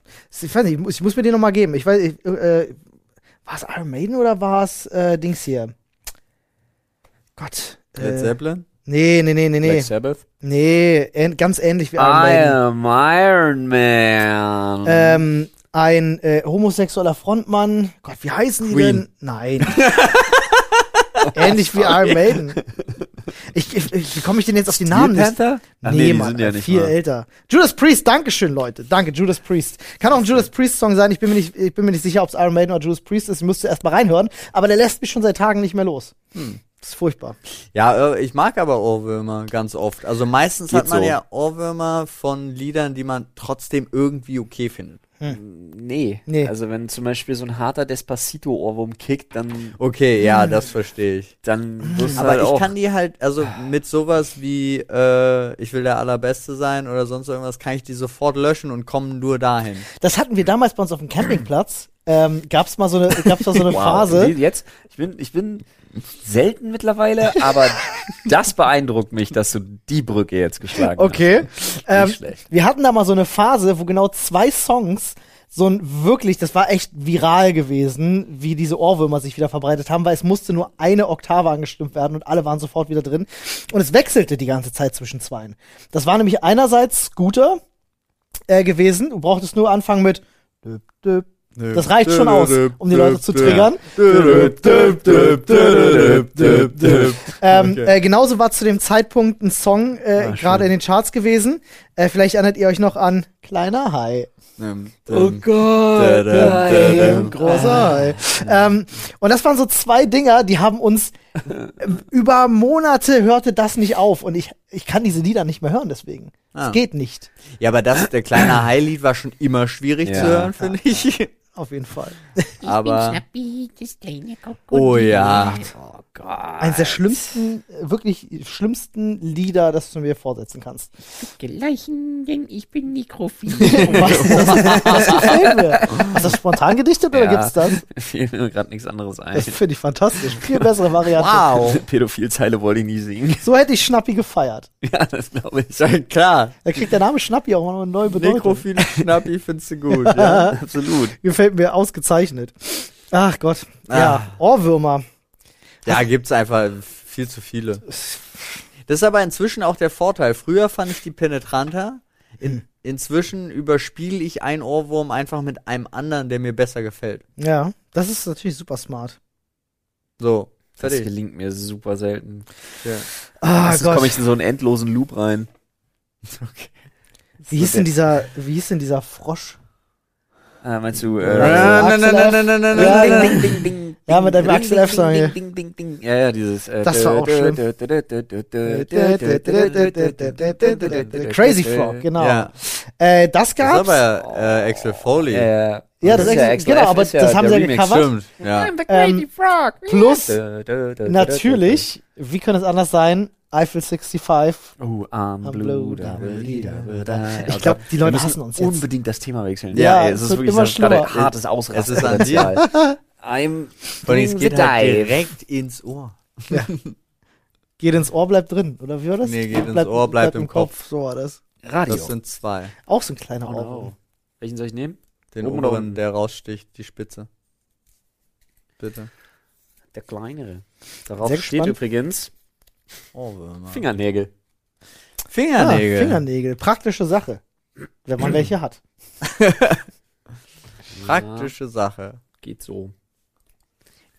Ich weiß nicht, ich muss, ich muss mir den nochmal geben. Ich weiß, ich, äh, war es Iron Maiden oder war es äh, Dings hier? Gott. Led Äh, Zeppelin? nee, nee, nee, nee, Black nee. Sabbath. Nee, ähn- ganz ähnlich wie Iron I Maiden. am Iron Man. Ähm, ein äh, homosexueller Frontmann. Gott, wie heißen die Queen. denn? Nein. Ähnlich wie Iron Maiden. Ich, ich, ich, wie komme ich denn jetzt auf die Namen? nicht? Panther? Ach, nee, nee, die Mann, sind ja nicht viel mal. älter. Judas Priest, Dankeschön, Leute. Danke, Judas Priest. Kann auch ein Judas Priest-Song sein. Ich bin mir nicht, ich bin mir nicht sicher, ob es Iron Maiden oder Judas Priest ist. Ich musste erst mal reinhören. Aber der lässt mich schon seit Tagen nicht mehr los. Hm. Das ist furchtbar. Ja, äh, ich mag aber Ohrwürmer ganz oft. Also meistens Geht hat man so. ja Ohrwürmer von Liedern, die man trotzdem irgendwie okay findet. Nee. Nee. Also wenn zum Beispiel so ein harter Despacito-Ohrwurm kickt, dann, Okay, ja, das verstehe ich. dann du Aber halt ich auch. kann die halt, also mit sowas wie äh, ich will der Allerbeste sein oder sonst irgendwas, kann ich die sofort löschen und kommen nur dahin. Das hatten wir damals bei uns auf dem Campingplatz. Ähm, gab's mal so eine, gab's mal so eine wow. Phase. Jetzt, ich bin, ich bin selten mittlerweile, aber das beeindruckt mich, dass du die Brücke jetzt geschlagen Okay. Ähm, schlecht. wir hatten da mal so eine Phase, wo genau zwei Songs so ein wirklich, das war echt viral gewesen, wie diese Ohrwürmer sich wieder verbreitet haben, weil es musste nur eine Oktave angestimmt werden und alle waren sofort wieder drin. Und es wechselte die ganze Zeit zwischen zweien. Das war nämlich einerseits Scooter äh, gewesen. Du brauchtest nur anfangen mit düp, düp. Das reicht schon aus, um die Leute zu triggern. Ähm, Okay. äh, genauso war zu dem Zeitpunkt ein Song äh, Ah, gerade in den Charts gewesen. Äh, vielleicht erinnert ihr euch noch an Kleiner Hai. Ähm, Oh ähm, Gott, Hai, großer Hai. Ähm, und das waren so zwei Dinger, die haben uns äh, über Monate hörte das nicht auf. Und ich ich kann diese Lieder nicht mehr hören, deswegen. Es Ah. geht nicht. Ja, aber das, der kleine High-Lied war schon immer schwierig Ja. zu hören, finde ich. Auf jeden Fall. Ich Aber- bin Schnappi, das kleine Krokodil. Oh ja. Oh Gott. Eines der schlimmsten, wirklich schlimmsten Lieder, das du mir vorsetzen kannst. Geleichen, denn ich bin nekrophil. Was? Das, das gefällt mir. Hast du das spontan gedichtet oder Ja. gibt's das? Fiel mir gerade nichts anderes ein. Das finde ich fantastisch. Viel bessere Variante. Wow. Pädophilzeile wollte ich nie singen. So hätte ich Schnappi gefeiert. Ja, das glaube ich. Ja, klar. Da kriegt der Name Schnappi auch noch eine neue Bedeutung. Nekrophile Schnappi findest du gut, ja. Absolut. Gefällt mir ausgezeichnet. Ach Gott. Ja, Ah. Ohrwürmer. Ja, gibt's einfach viel zu viele. Das ist aber inzwischen auch der Vorteil. Früher fand ich die penetranter. In, inzwischen überspiele ich einen Ohrwurm einfach mit einem anderen, der mir besser gefällt. Ja, das ist natürlich super smart. So, Das fertig. gelingt mir super selten. Ja. Ah Meistens komme ich in so einen endlosen Loop rein. Wie hieß denn dieser, wie hieß denn dieser Frosch? Ah, meinst du, Ja, äh. Ja, ja. Ja, mit dem ding, Axel F. Song ding, hier. ding, ding, ding. Ja, ja, dieses. Äh, Das war auch schlimm. Crazy Frog, genau. Ja. Äh, das Das ist gab's. aber äh, Axel Foley. Ja, Ja, das ist ja Axel- genau, aber das haben sie ja gecovert. Stimmt, ja. I'm the crazy Ähm, frog. Plus, Natürlich. wie könnte es anders sein? Eiffel 65. Oh, I'm I'm blue, blue, double D, double die. Ich Oh glaub, Gott, die Leute hassen uns jetzt. unbedingt das Thema wechseln. Ja, ey, es es ist wird wirklich immer so gerade schlimmer. hartes Ausrasten. Es ist an dir. I'm allem, es geht halt direkt ins Ohr. Geht ins Ohr, bleibt drin, oder wie war das? Nee, geht ins Ohr, bleibt im Kopf. So war das. Radio. Das sind zwei. Auch so ein kleiner Oh, Ohr. no. Welchen soll ich nehmen? Den Oben oberen, unten? der raussticht, die Spitze. Bitte. Der kleinere. Darauf Sehr steht gespannt. übrigens Ohrwürmer. Fingernägel. Fingernägel. Ah, Fingernägel. Praktische Sache. Wenn man welche hat. Praktische Sache. Ja, geht so.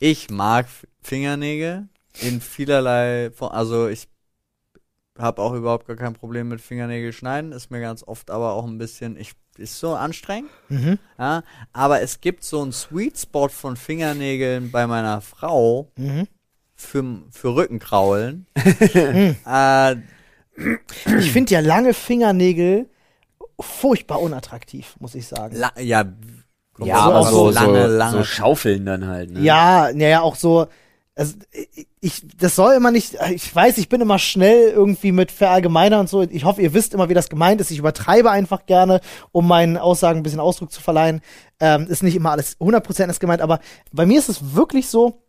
Ich mag Fingernägel in vielerlei Form. Also ich habe auch überhaupt gar kein Problem mit Fingernägel schneiden. Ist mir ganz oft aber auch ein bisschen, ich ist so anstrengend. Mhm. Ja, aber es gibt so einen Sweet Spot von Fingernägeln bei meiner Frau Mhm. für, für Rückenkraulen. äh, Ich finde ja lange Fingernägel furchtbar unattraktiv, muss ich sagen. la, ja, kommt Ja, so aber auch so, so lange, so, lange. so Schaufeln dann halt. Ne? Ja, naja, auch so. Also, ich, das soll immer nicht, ich weiß, ich bin immer schnell irgendwie mit verallgemeiner und so. Ich hoffe, ihr wisst immer, wie das gemeint ist. Ich übertreibe einfach gerne, um meinen Aussagen ein bisschen Ausdruck zu verleihen. Ähm, ist nicht immer alles 100% ist gemeint, aber bei mir ist es wirklich so,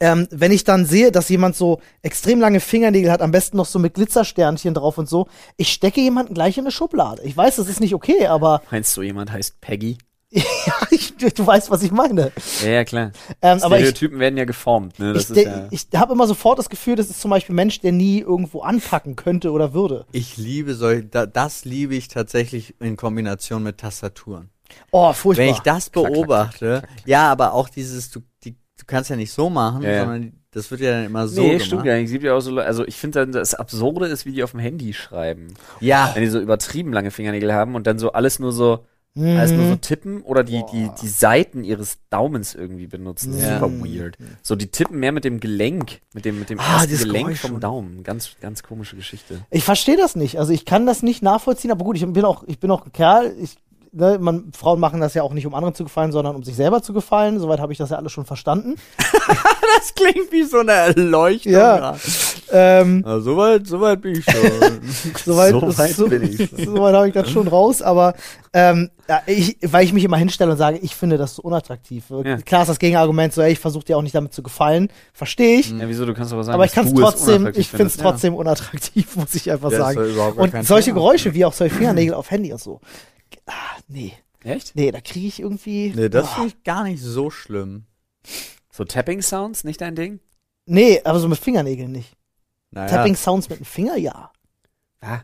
ähm, wenn ich dann sehe, dass jemand so extrem lange Fingernägel hat, am besten noch so mit Glitzersternchen drauf und so, ich stecke jemanden gleich in eine Schublade. Ich weiß, das ist nicht okay, aber Meinst du, jemand heißt Peggy? ja, ich, du weißt, was ich meine. Ja, ja, klar. Ähm, aber ich, Stereotypen werden ja geformt. Ne? Das ich, ja, ich habe immer sofort das Gefühl, das ist zum Beispiel ein Mensch, der nie irgendwo anpacken könnte oder würde. Ich liebe solche, da, das liebe ich tatsächlich in Kombination mit Tastaturen. Oh, furchtbar. Wenn ich das Klack, klack, beobachte, ja, aber auch dieses, du, die, du kannst ja nicht so machen, Ja, ja. sondern das wird ja dann immer so nee, gemacht. stimmt gar nicht. Es gibt ja auch so, also ich finde dann, das Absurde ist, wie die auf dem Handy schreiben. Ja, Wenn die so übertrieben lange Fingernägel haben und dann so alles nur so, alles nur so Mhm. tippen oder die, die, die Seiten ihres Daumens irgendwie benutzen. Das ist Ja. super weird. So, die tippen mehr mit dem Gelenk, mit dem, mit dem Ah, Gelenk vom schon. Daumen. Ganz, ganz komische Geschichte. Ich verstehe das nicht. Also ich kann das nicht nachvollziehen, aber gut, ich bin auch, ich bin auch ein Kerl. Ich, ne, man, Frauen machen das ja auch nicht, um anderen zu gefallen, sondern um sich selber zu gefallen. Soweit habe ich das ja alles schon verstanden. das klingt wie so eine Erleuchtung. Ja. grad. Ähm, Ja, soweit, soweit bin ich schon. Soweit So weit so, bin ich. Soweit habe ich das schon raus, aber ähm, ja, ich, weil ich mich immer hinstelle und sage, ich finde das so unattraktiv. Ja. Klar ist das Gegenargument so, ey, ich versuche dir auch nicht damit zu gefallen. Verstehe ich. Ja, wieso? Du kannst aber sagen, Aber ich kann es trotzdem, ich finde es trotzdem unattraktiv, muss ich einfach Ja, ist sagen. Und solche Thema. Geräusche wie auch solche Fingernägel auf Handy und so. Ah, nee. Ja. Echt? Nee, da kriege ich irgendwie. Nee, das finde ich gar nicht so schlimm. So Tapping-Sounds, nicht dein Ding? Nee, aber so mit Fingernägeln nicht. Naja, Tapping Sounds mit dem Finger, ja. Ah,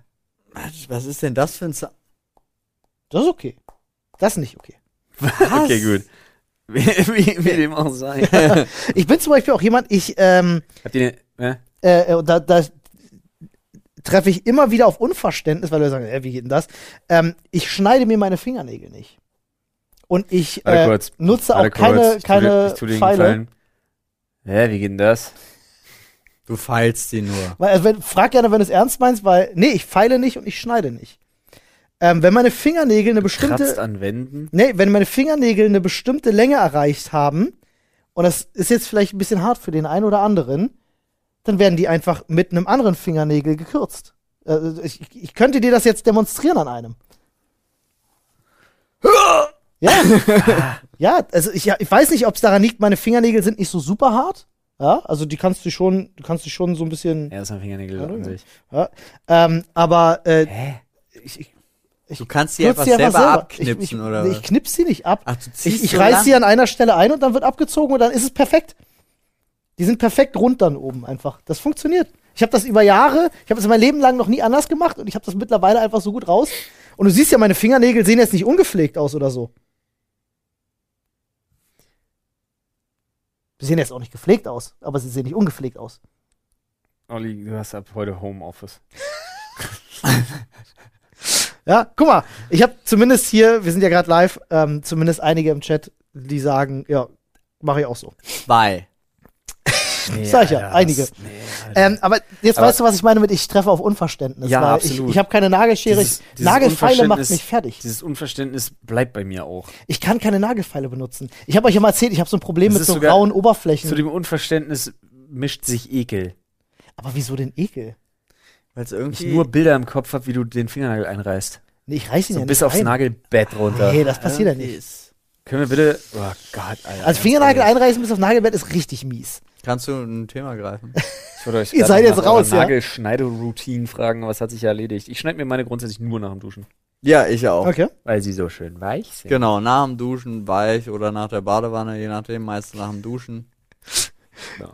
was, was ist denn das für ein Sa Das ist okay. Das ist nicht okay. okay, gut. Wie, wie, wie dem auch sei. Ich bin zum Beispiel auch jemand, ich, ähm, Habt ihr, ne? äh, da, da treffe ich immer wieder auf Unverständnis, weil wir sagen, äh, wie geht denn das? Ähm, ich schneide mir meine Fingernägel nicht. Und ich äh, nutze auch keine. Ich keine ich tu dir einen Pfeile. Hä, wie geht denn das? Du feilst sie nur. Weil, also wenn, frag gerne, wenn du es ernst meinst, weil, nee, ich feile nicht und ich schneide nicht. Ähm, wenn meine Fingernägel eine Kratzt bestimmte, an Wänden. nee, wenn meine Fingernägel eine bestimmte Länge erreicht haben, und das ist jetzt vielleicht ein bisschen hart für den einen oder anderen, dann werden die einfach mit einem anderen Fingernägel gekürzt. Äh, ich, ich könnte dir das jetzt demonstrieren an einem. Ja, ja, also ich, ich weiß nicht, ob es daran liegt, meine Fingernägel sind nicht so super hart. Ja, also die kannst du schon, du kannst dich schon so ein bisschen, Er ist ein Fingernägel Ja, an ja. sich. ja, ähm, aber äh, Hä? ich, ich, Du kannst sie einfach selber, abknipsen, ich, ich, oder was? Ich knips sie nicht ab. Ach, du ziehst Ich, ich so reiß lang? sie an einer Stelle ein und dann wird abgezogen und dann ist es perfekt. Die sind perfekt rund dann oben einfach. Das funktioniert. Ich habe das über Jahre, ich habe das mein Leben lang noch nie anders gemacht und ich habe das mittlerweile einfach so gut raus. Und du siehst ja, meine Fingernägel sehen jetzt nicht ungepflegt aus oder so. Sie sehen jetzt auch nicht gepflegt aus, aber sie sehen nicht ungepflegt aus. Olli, du hast ab heute Homeoffice. Ja, guck mal, ich habe zumindest hier, wir sind ja gerade live, ähm, zumindest einige im Chat, die sagen, ja, mache ich auch so. Zwei. Nee, Sag ich ja, Alter, einige. das- Nee. Ähm, aber jetzt Aber- weißt du, was ich meine mit ich treffe auf Unverständnis. Ja, absolut. Ich, ich habe keine Nagelschere. Dieses- dieses Nagelfeile macht mich fertig. Dieses Unverständnis bleibt bei mir auch. Ich kann keine Nagelfeile benutzen. Ich habe euch ja mal erzählt, ich habe so ein Problem Das mit so sogar- rauen Oberflächen. Zu dem Unverständnis mischt sich Ekel. aber wieso denn Ekel? Weil es Ich irgendwie. nur Bilder im Kopf habe, wie du den Fingernagel einreißt. Nee, ich reiß ihn So ja bis nicht aufs ein. Nagelbett runter. Nee, das passiert ja irgendwie nicht. Können wir bitte. Oh Gott, Alter. Also Fingernagel einreißen bis aufs Nagelbett ist richtig mies. Kannst du ein Thema greifen? Ich wollte euch Ihr seid jetzt raus, ja? Nagelschneideroutine fragen, es hat sich ja erledigt. Ich schneide mir meine grundsätzlich nur nach dem Duschen. ja, ich auch. Okay. Weil sie so schön weich sind. Genau, nach dem Duschen weich oder nach der Badewanne, je nachdem, meist nach dem Duschen.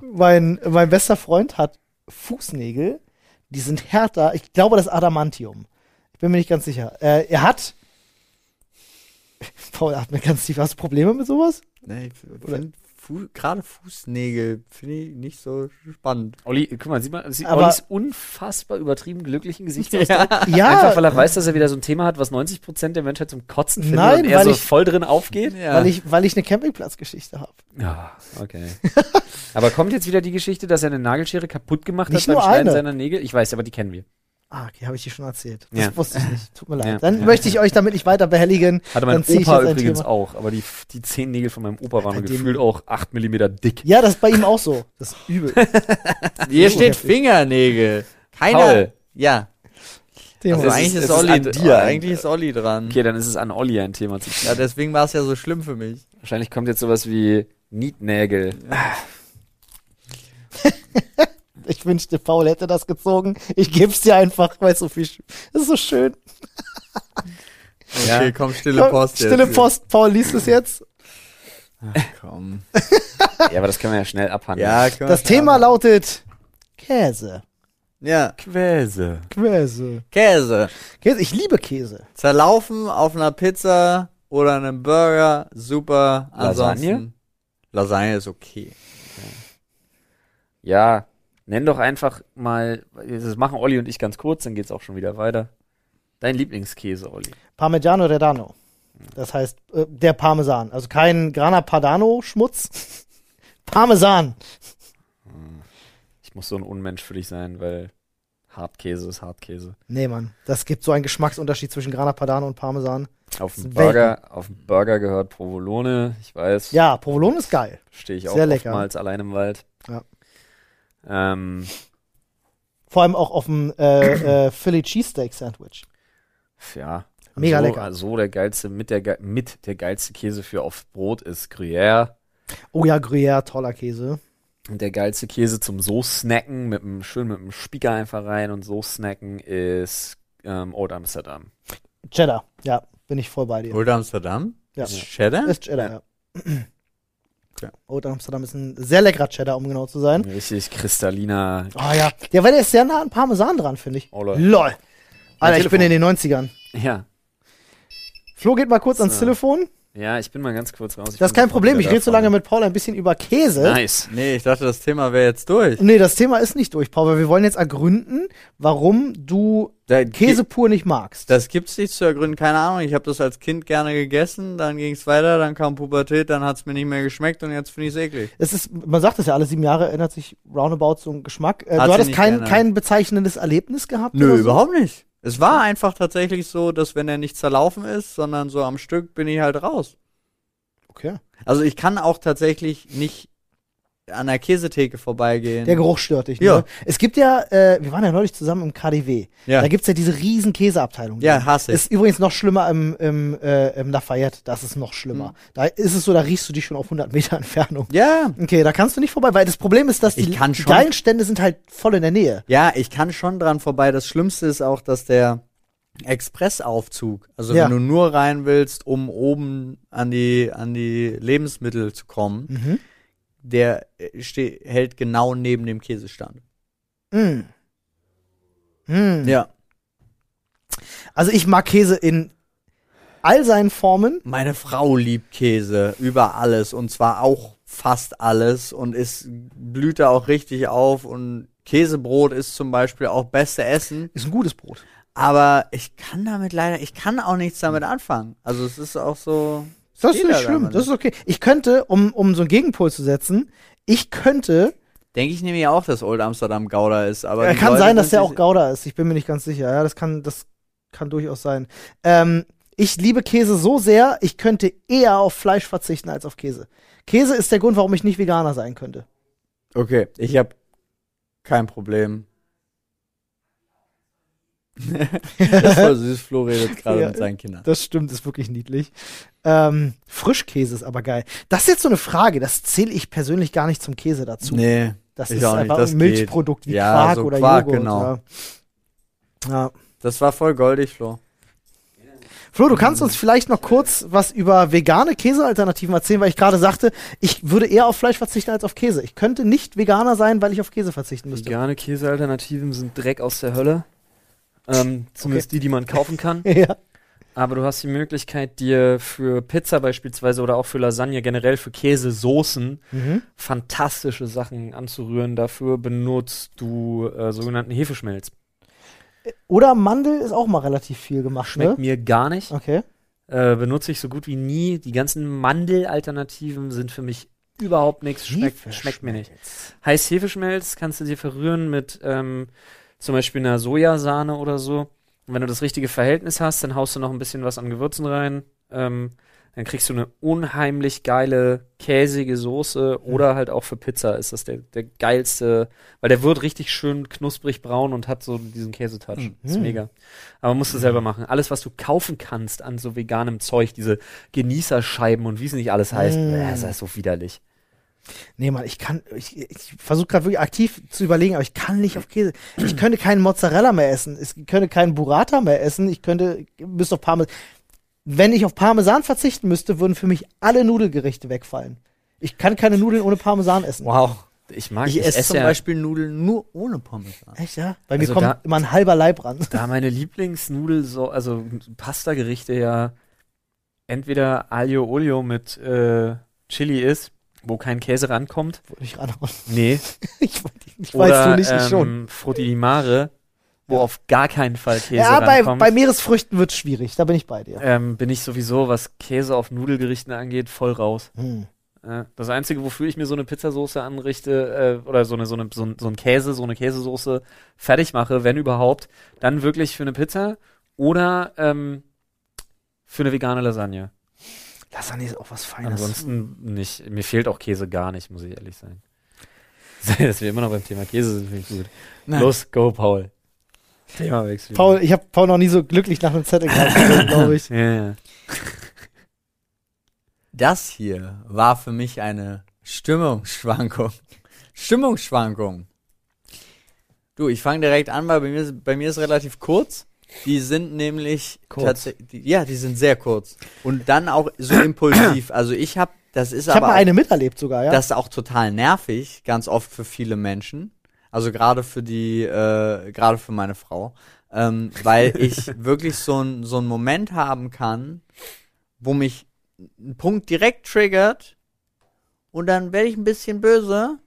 Mein, mein bester Freund hat Fußnägel, die sind härter. Ich glaube, das Adamantium. Ich bin mir nicht ganz sicher. Äh, er hat. Paul hat mir ganz tief. Hast du Probleme mit sowas? Nee, ich finde Fu gerade Fußnägel finde ich nicht so spannend. Olli, guck mal, sieht man, sieht Aber- Ollis unfassbar übertrieben glücklichen Gesichtsausdruck. Ja. Einfach weil er weiß, dass er wieder so ein Thema hat, was 90% der Menschheit zum Kotzen findet Nein, und er weil so ich- voll drin aufgeht. Ja. Weil ich, weil ich eine Campingplatzgeschichte habe. Ja, okay. aber kommt jetzt wieder die Geschichte, dass er eine Nagelschere kaputt gemacht Nicht hat beim Schneiden eine. seiner Nägel? Ich weiß, aber die kennen wir. Ah, okay, habe ich dir schon erzählt. Das Ja. wusste ich nicht. Tut mir leid. Ja. Dann Ja. möchte ich euch damit nicht weiter behelligen. Hatte mein Opa übrigens auch, aber die, die Zehennägel von meinem Opa waren gefühlt auch 8 mm dick. Ja, das ist bei ihm auch so. Das ist übel. Hier So steht heftig. Fingernägel. Keiner. Paul. Ja. Thema. Also ist- eigentlich ist, ist Olli an dir eigentlich ist Olli dran. Okay, dann ist es an Olli ein Thema zu Ja, deswegen war es ja so schlimm für mich. Wahrscheinlich kommt jetzt sowas wie Nietnägel. Ich wünschte, Paul hätte das gezogen. Ich geb's dir einfach, weil so viel. Das ist so schön. Okay, Ja. komm, stille Post jetzt. Stille Post. Paul liest es jetzt. Komm. Ja, aber das können wir ja schnell abhandeln. Ja, Das Thema machen. lautet Käse. Ja, Quäse. Käse. Käse. Käse. Ich liebe Käse. Zerlaufen auf einer Pizza oder einem Burger, super. Lasagne? Ansonsten, Lasagne ist okay. Ja, nenn doch einfach mal, das machen Olli und ich ganz kurz, dann geht's auch schon wieder weiter. Dein Lieblingskäse, Olli. Parmigiano Redano. Das heißt, äh, der Parmesan. Also kein Grana Padano Schmutz. Parmesan. Ich muss so ein Unmensch für dich sein, weil Hartkäse ist Hartkäse. Nee, Mann. Das gibt so einen Geschmacksunterschied zwischen Grana Padano und Parmesan. Auf dem. Burger, auf dem Burger gehört Provolone, ich weiß. Ja, Provolone ist geil. Stehe ich auch sehr lecker. oftmals allein im Wald. Ja. Ähm, Vor allem auch auf dem äh, äh, Philly Cheesesteak Sandwich. ja. Mega so, lecker. So der geilste, mit der, mit der geilste Käse für auf Brot ist Gruyère. Oh ja, Gruyère, toller Käse. Und der geilste Käse zum so snacken, mit einem, schön mit einem Spieker einfach rein und so snacken ist ähm, Old Amsterdam. Cheddar. Ja, bin ich voll bei dir. Old Amsterdam? Ja. Ist Cheddar? Ist Cheddar, ja. Okay. Old Amsterdam ist ein sehr leckerer Cheddar, um genau zu sein. Richtig kristalliner. Oh ja. Ja, weil der ist sehr nah an Parmesan dran, finde ich. Oh, lol. LOL. Alter, ich bin in den 90ern. Ja. Flo geht mal kurz ans So. Telefon. Ja, ich bin mal ganz kurz raus. Ich Das ist kein Problem. Ich rede so lange mit Paul ein bisschen über Käse. Nice. Nee, ich dachte, das Thema wäre jetzt durch. Nee, das Thema ist nicht durch, Paul, weil wir wollen jetzt ergründen, warum du Da, Käse pur nicht magst. Das gibt's nicht zu ergründen, keine Ahnung. Ich habe das als Kind gerne gegessen, dann ging's weiter, dann kam Pubertät, dann hat's mir nicht mehr geschmeckt und jetzt finde ich's eklig. Es ist, man sagt es ja, alle sieben Jahre ändert sich roundabout so ein Geschmack. Äh, Hat du hattest kein, kein bezeichnendes Erlebnis gehabt? Nö, oder so? überhaupt nicht. Es war einfach tatsächlich so, dass wenn er nicht zerlaufen ist, sondern so am Stück, bin ich halt raus. Okay. Also ich kann auch tatsächlich nicht an der Käsetheke vorbeigehen. Der Geruch stört dich. Ja. Ne? Es gibt ja, äh, wir waren ja neulich zusammen im KDW. Ja. Da gibt's ja diese riesen Käseabteilung. Ja, hasse ich. Ist übrigens noch schlimmer im, im, äh, im Lafayette. Das ist noch schlimmer. Hm. Da ist es so, da riechst du dich schon auf 100 Meter Entfernung. ja, Okay, da kannst du nicht vorbei, weil das Problem ist, dass die, die geilen Stände sind halt voll in der Nähe. ja, ich kann schon dran vorbei. Das Schlimmste ist auch, dass der Expressaufzug, also Ja. wenn du nur rein willst, um oben an die an die Lebensmittel zu kommen, Mhm. Der äh, ste hält genau neben dem Käsestand. Mm. Mm. Ja. Also ich mag Käse in all seinen Formen. Meine Frau liebt Käse über alles und zwar auch fast alles und ist blüht da auch richtig auf und Käsebrot ist zum Beispiel auch beste Essen, Ist ein gutes Brot. aber ich kann damit leider, ich kann auch nichts damit anfangen. Also es ist auch so. Das ist nicht schlimm. Das ist okay. Ich könnte, um, um so einen Gegenpol zu setzen, ich könnte, Denke ich nämlich auch, dass Old Amsterdam Gouda ist, aber die kann Leute sein, dass der auch Gouda ist. Ich bin mir nicht ganz sicher. Ja, das kann, das kann durchaus sein. Ähm, ich liebe Käse so sehr, ich könnte eher auf Fleisch verzichten als auf Käse. Käse ist der Grund, warum ich nicht Veganer sein könnte. Okay, ich habe kein Problem. das war süß, Flo redet gerade Ja. mit seinen Kindern. Das stimmt, ist wirklich niedlich. Ähm, Frischkäse ist aber geil. Das ist jetzt so eine Frage, das zähle ich persönlich gar nicht zum Käse dazu. Nee, das ich ist einfach das ein Milchprodukt wie Ja, Quark so oder Quark, Joghurt. genau. Ja. Ja. das war voll goldig, Flo. Flo, du kannst uns vielleicht noch kurz was über vegane Käsealternativen erzählen, weil ich gerade sagte, ich würde eher auf Fleisch verzichten als auf Käse. Ich könnte nicht Veganer sein, weil ich auf Käse verzichten müsste. Vegane Käsealternativen sind Dreck aus der Hölle. Ähm, zumindest die, die man kaufen kann. Ja. Aber du hast die Möglichkeit, dir für Pizza beispielsweise oder auch für Lasagne, generell für Käsesoßen, Mhm. fantastische Sachen anzurühren. Dafür benutzt du äh, sogenannten Hefeschmelz. Oder Mandel ist auch mal relativ viel gemacht, Schmeckt ne? mir gar nicht. Okay. Äh, benutze ich so gut wie nie. Die ganzen Mandelalternativen sind für mich überhaupt nichts. Schmeckt, schmeckt mir nicht. Heiß Hefeschmelz kannst du dir verrühren mit ähm, zum Beispiel einer Sojasahne oder so. Und wenn du das richtige Verhältnis hast, dann haust du noch ein bisschen was an Gewürzen rein. Ähm, dann kriegst du eine unheimlich geile, käsige Soße oder halt auch für Pizza ist das der, der geilste, weil der wird richtig schön knusprig braun und hat so diesen Käsetouch. Ist Mhm. mega. Aber musst du selber machen. Alles, was du kaufen kannst an so veganem Zeug, diese Genießerscheiben und wie es nicht alles heißt, Mm. äh, das ist so widerlich. Nee, Mann, ich kann, ich, ich versuche gerade wirklich aktiv zu überlegen, aber ich kann nicht auf Käse. Ich könnte keinen Mozzarella mehr essen. Ich könnte keinen Burrata mehr essen. Ich könnte, müsste auf Parmesan. Wenn ich auf Parmesan verzichten müsste, würden für mich alle Nudelgerichte wegfallen. Ich kann keine Nudeln ohne Parmesan essen. Wow. Ich mag Ich esse zum ja, Beispiel Nudeln nur ohne Parmesan. Echt, ja? Bei mir Also kommt da- immer ein halber Leib ran. Da meine Lieblingsnudel, so, also Pasta-Gerichte ja entweder Aglio Olio mit äh, Chili ist, wo kein Käse rankommt. Wollte ich ranhauen. Nee. Ich, ich Oder, weiß du nicht, ich ähm, schon. Frutti di Mare, wo Ja. auf gar keinen Fall Käse Ja, bei, rankommt. bei Meeresfrüchten wird's schwierig. Da bin ich bei dir. ähm, bin ich sowieso, was Käse auf Nudelgerichten angeht, voll raus. Hm. Das Einzige, wofür ich mir so eine Pizzasoße anrichte, äh, oder so eine, so eine, so ein, so ein Käse, so eine Käsesoße fertig mache, wenn überhaupt, dann wirklich für eine Pizza oder ähm, für eine vegane Lasagne. Lasagne ist auch was Feines. Ansonsten nicht. Mir fehlt auch Käse gar nicht, muss ich ehrlich sein. Dass wir immer noch beim Thema Käse sind, finde ich gut. Nein. Los, go, Paul. Thema wechseln. Paul, ich habe Paul noch nie so glücklich nach einem Zettel gehabt, glaube ich. Ja, ja. Das hier war für mich eine Stimmungsschwankung. Stimmungsschwankung. Du, ich fange direkt an, weil bei mir, ist- bei mir ist relativ kurz. Die sind nämlich Kurz. ja, die sind sehr kurz. Und dann auch so impulsiv. Also ich habe, das ist Ich habe aber mal auch, eine miterlebt sogar, ja. das ist auch total nervig, ganz oft für viele Menschen. Also gerade für die, äh, gerade für meine Frau. Ähm, weil ich wirklich so ein so einen Moment haben kann, wo mich ein Punkt direkt triggert und dann werde ich ein bisschen böse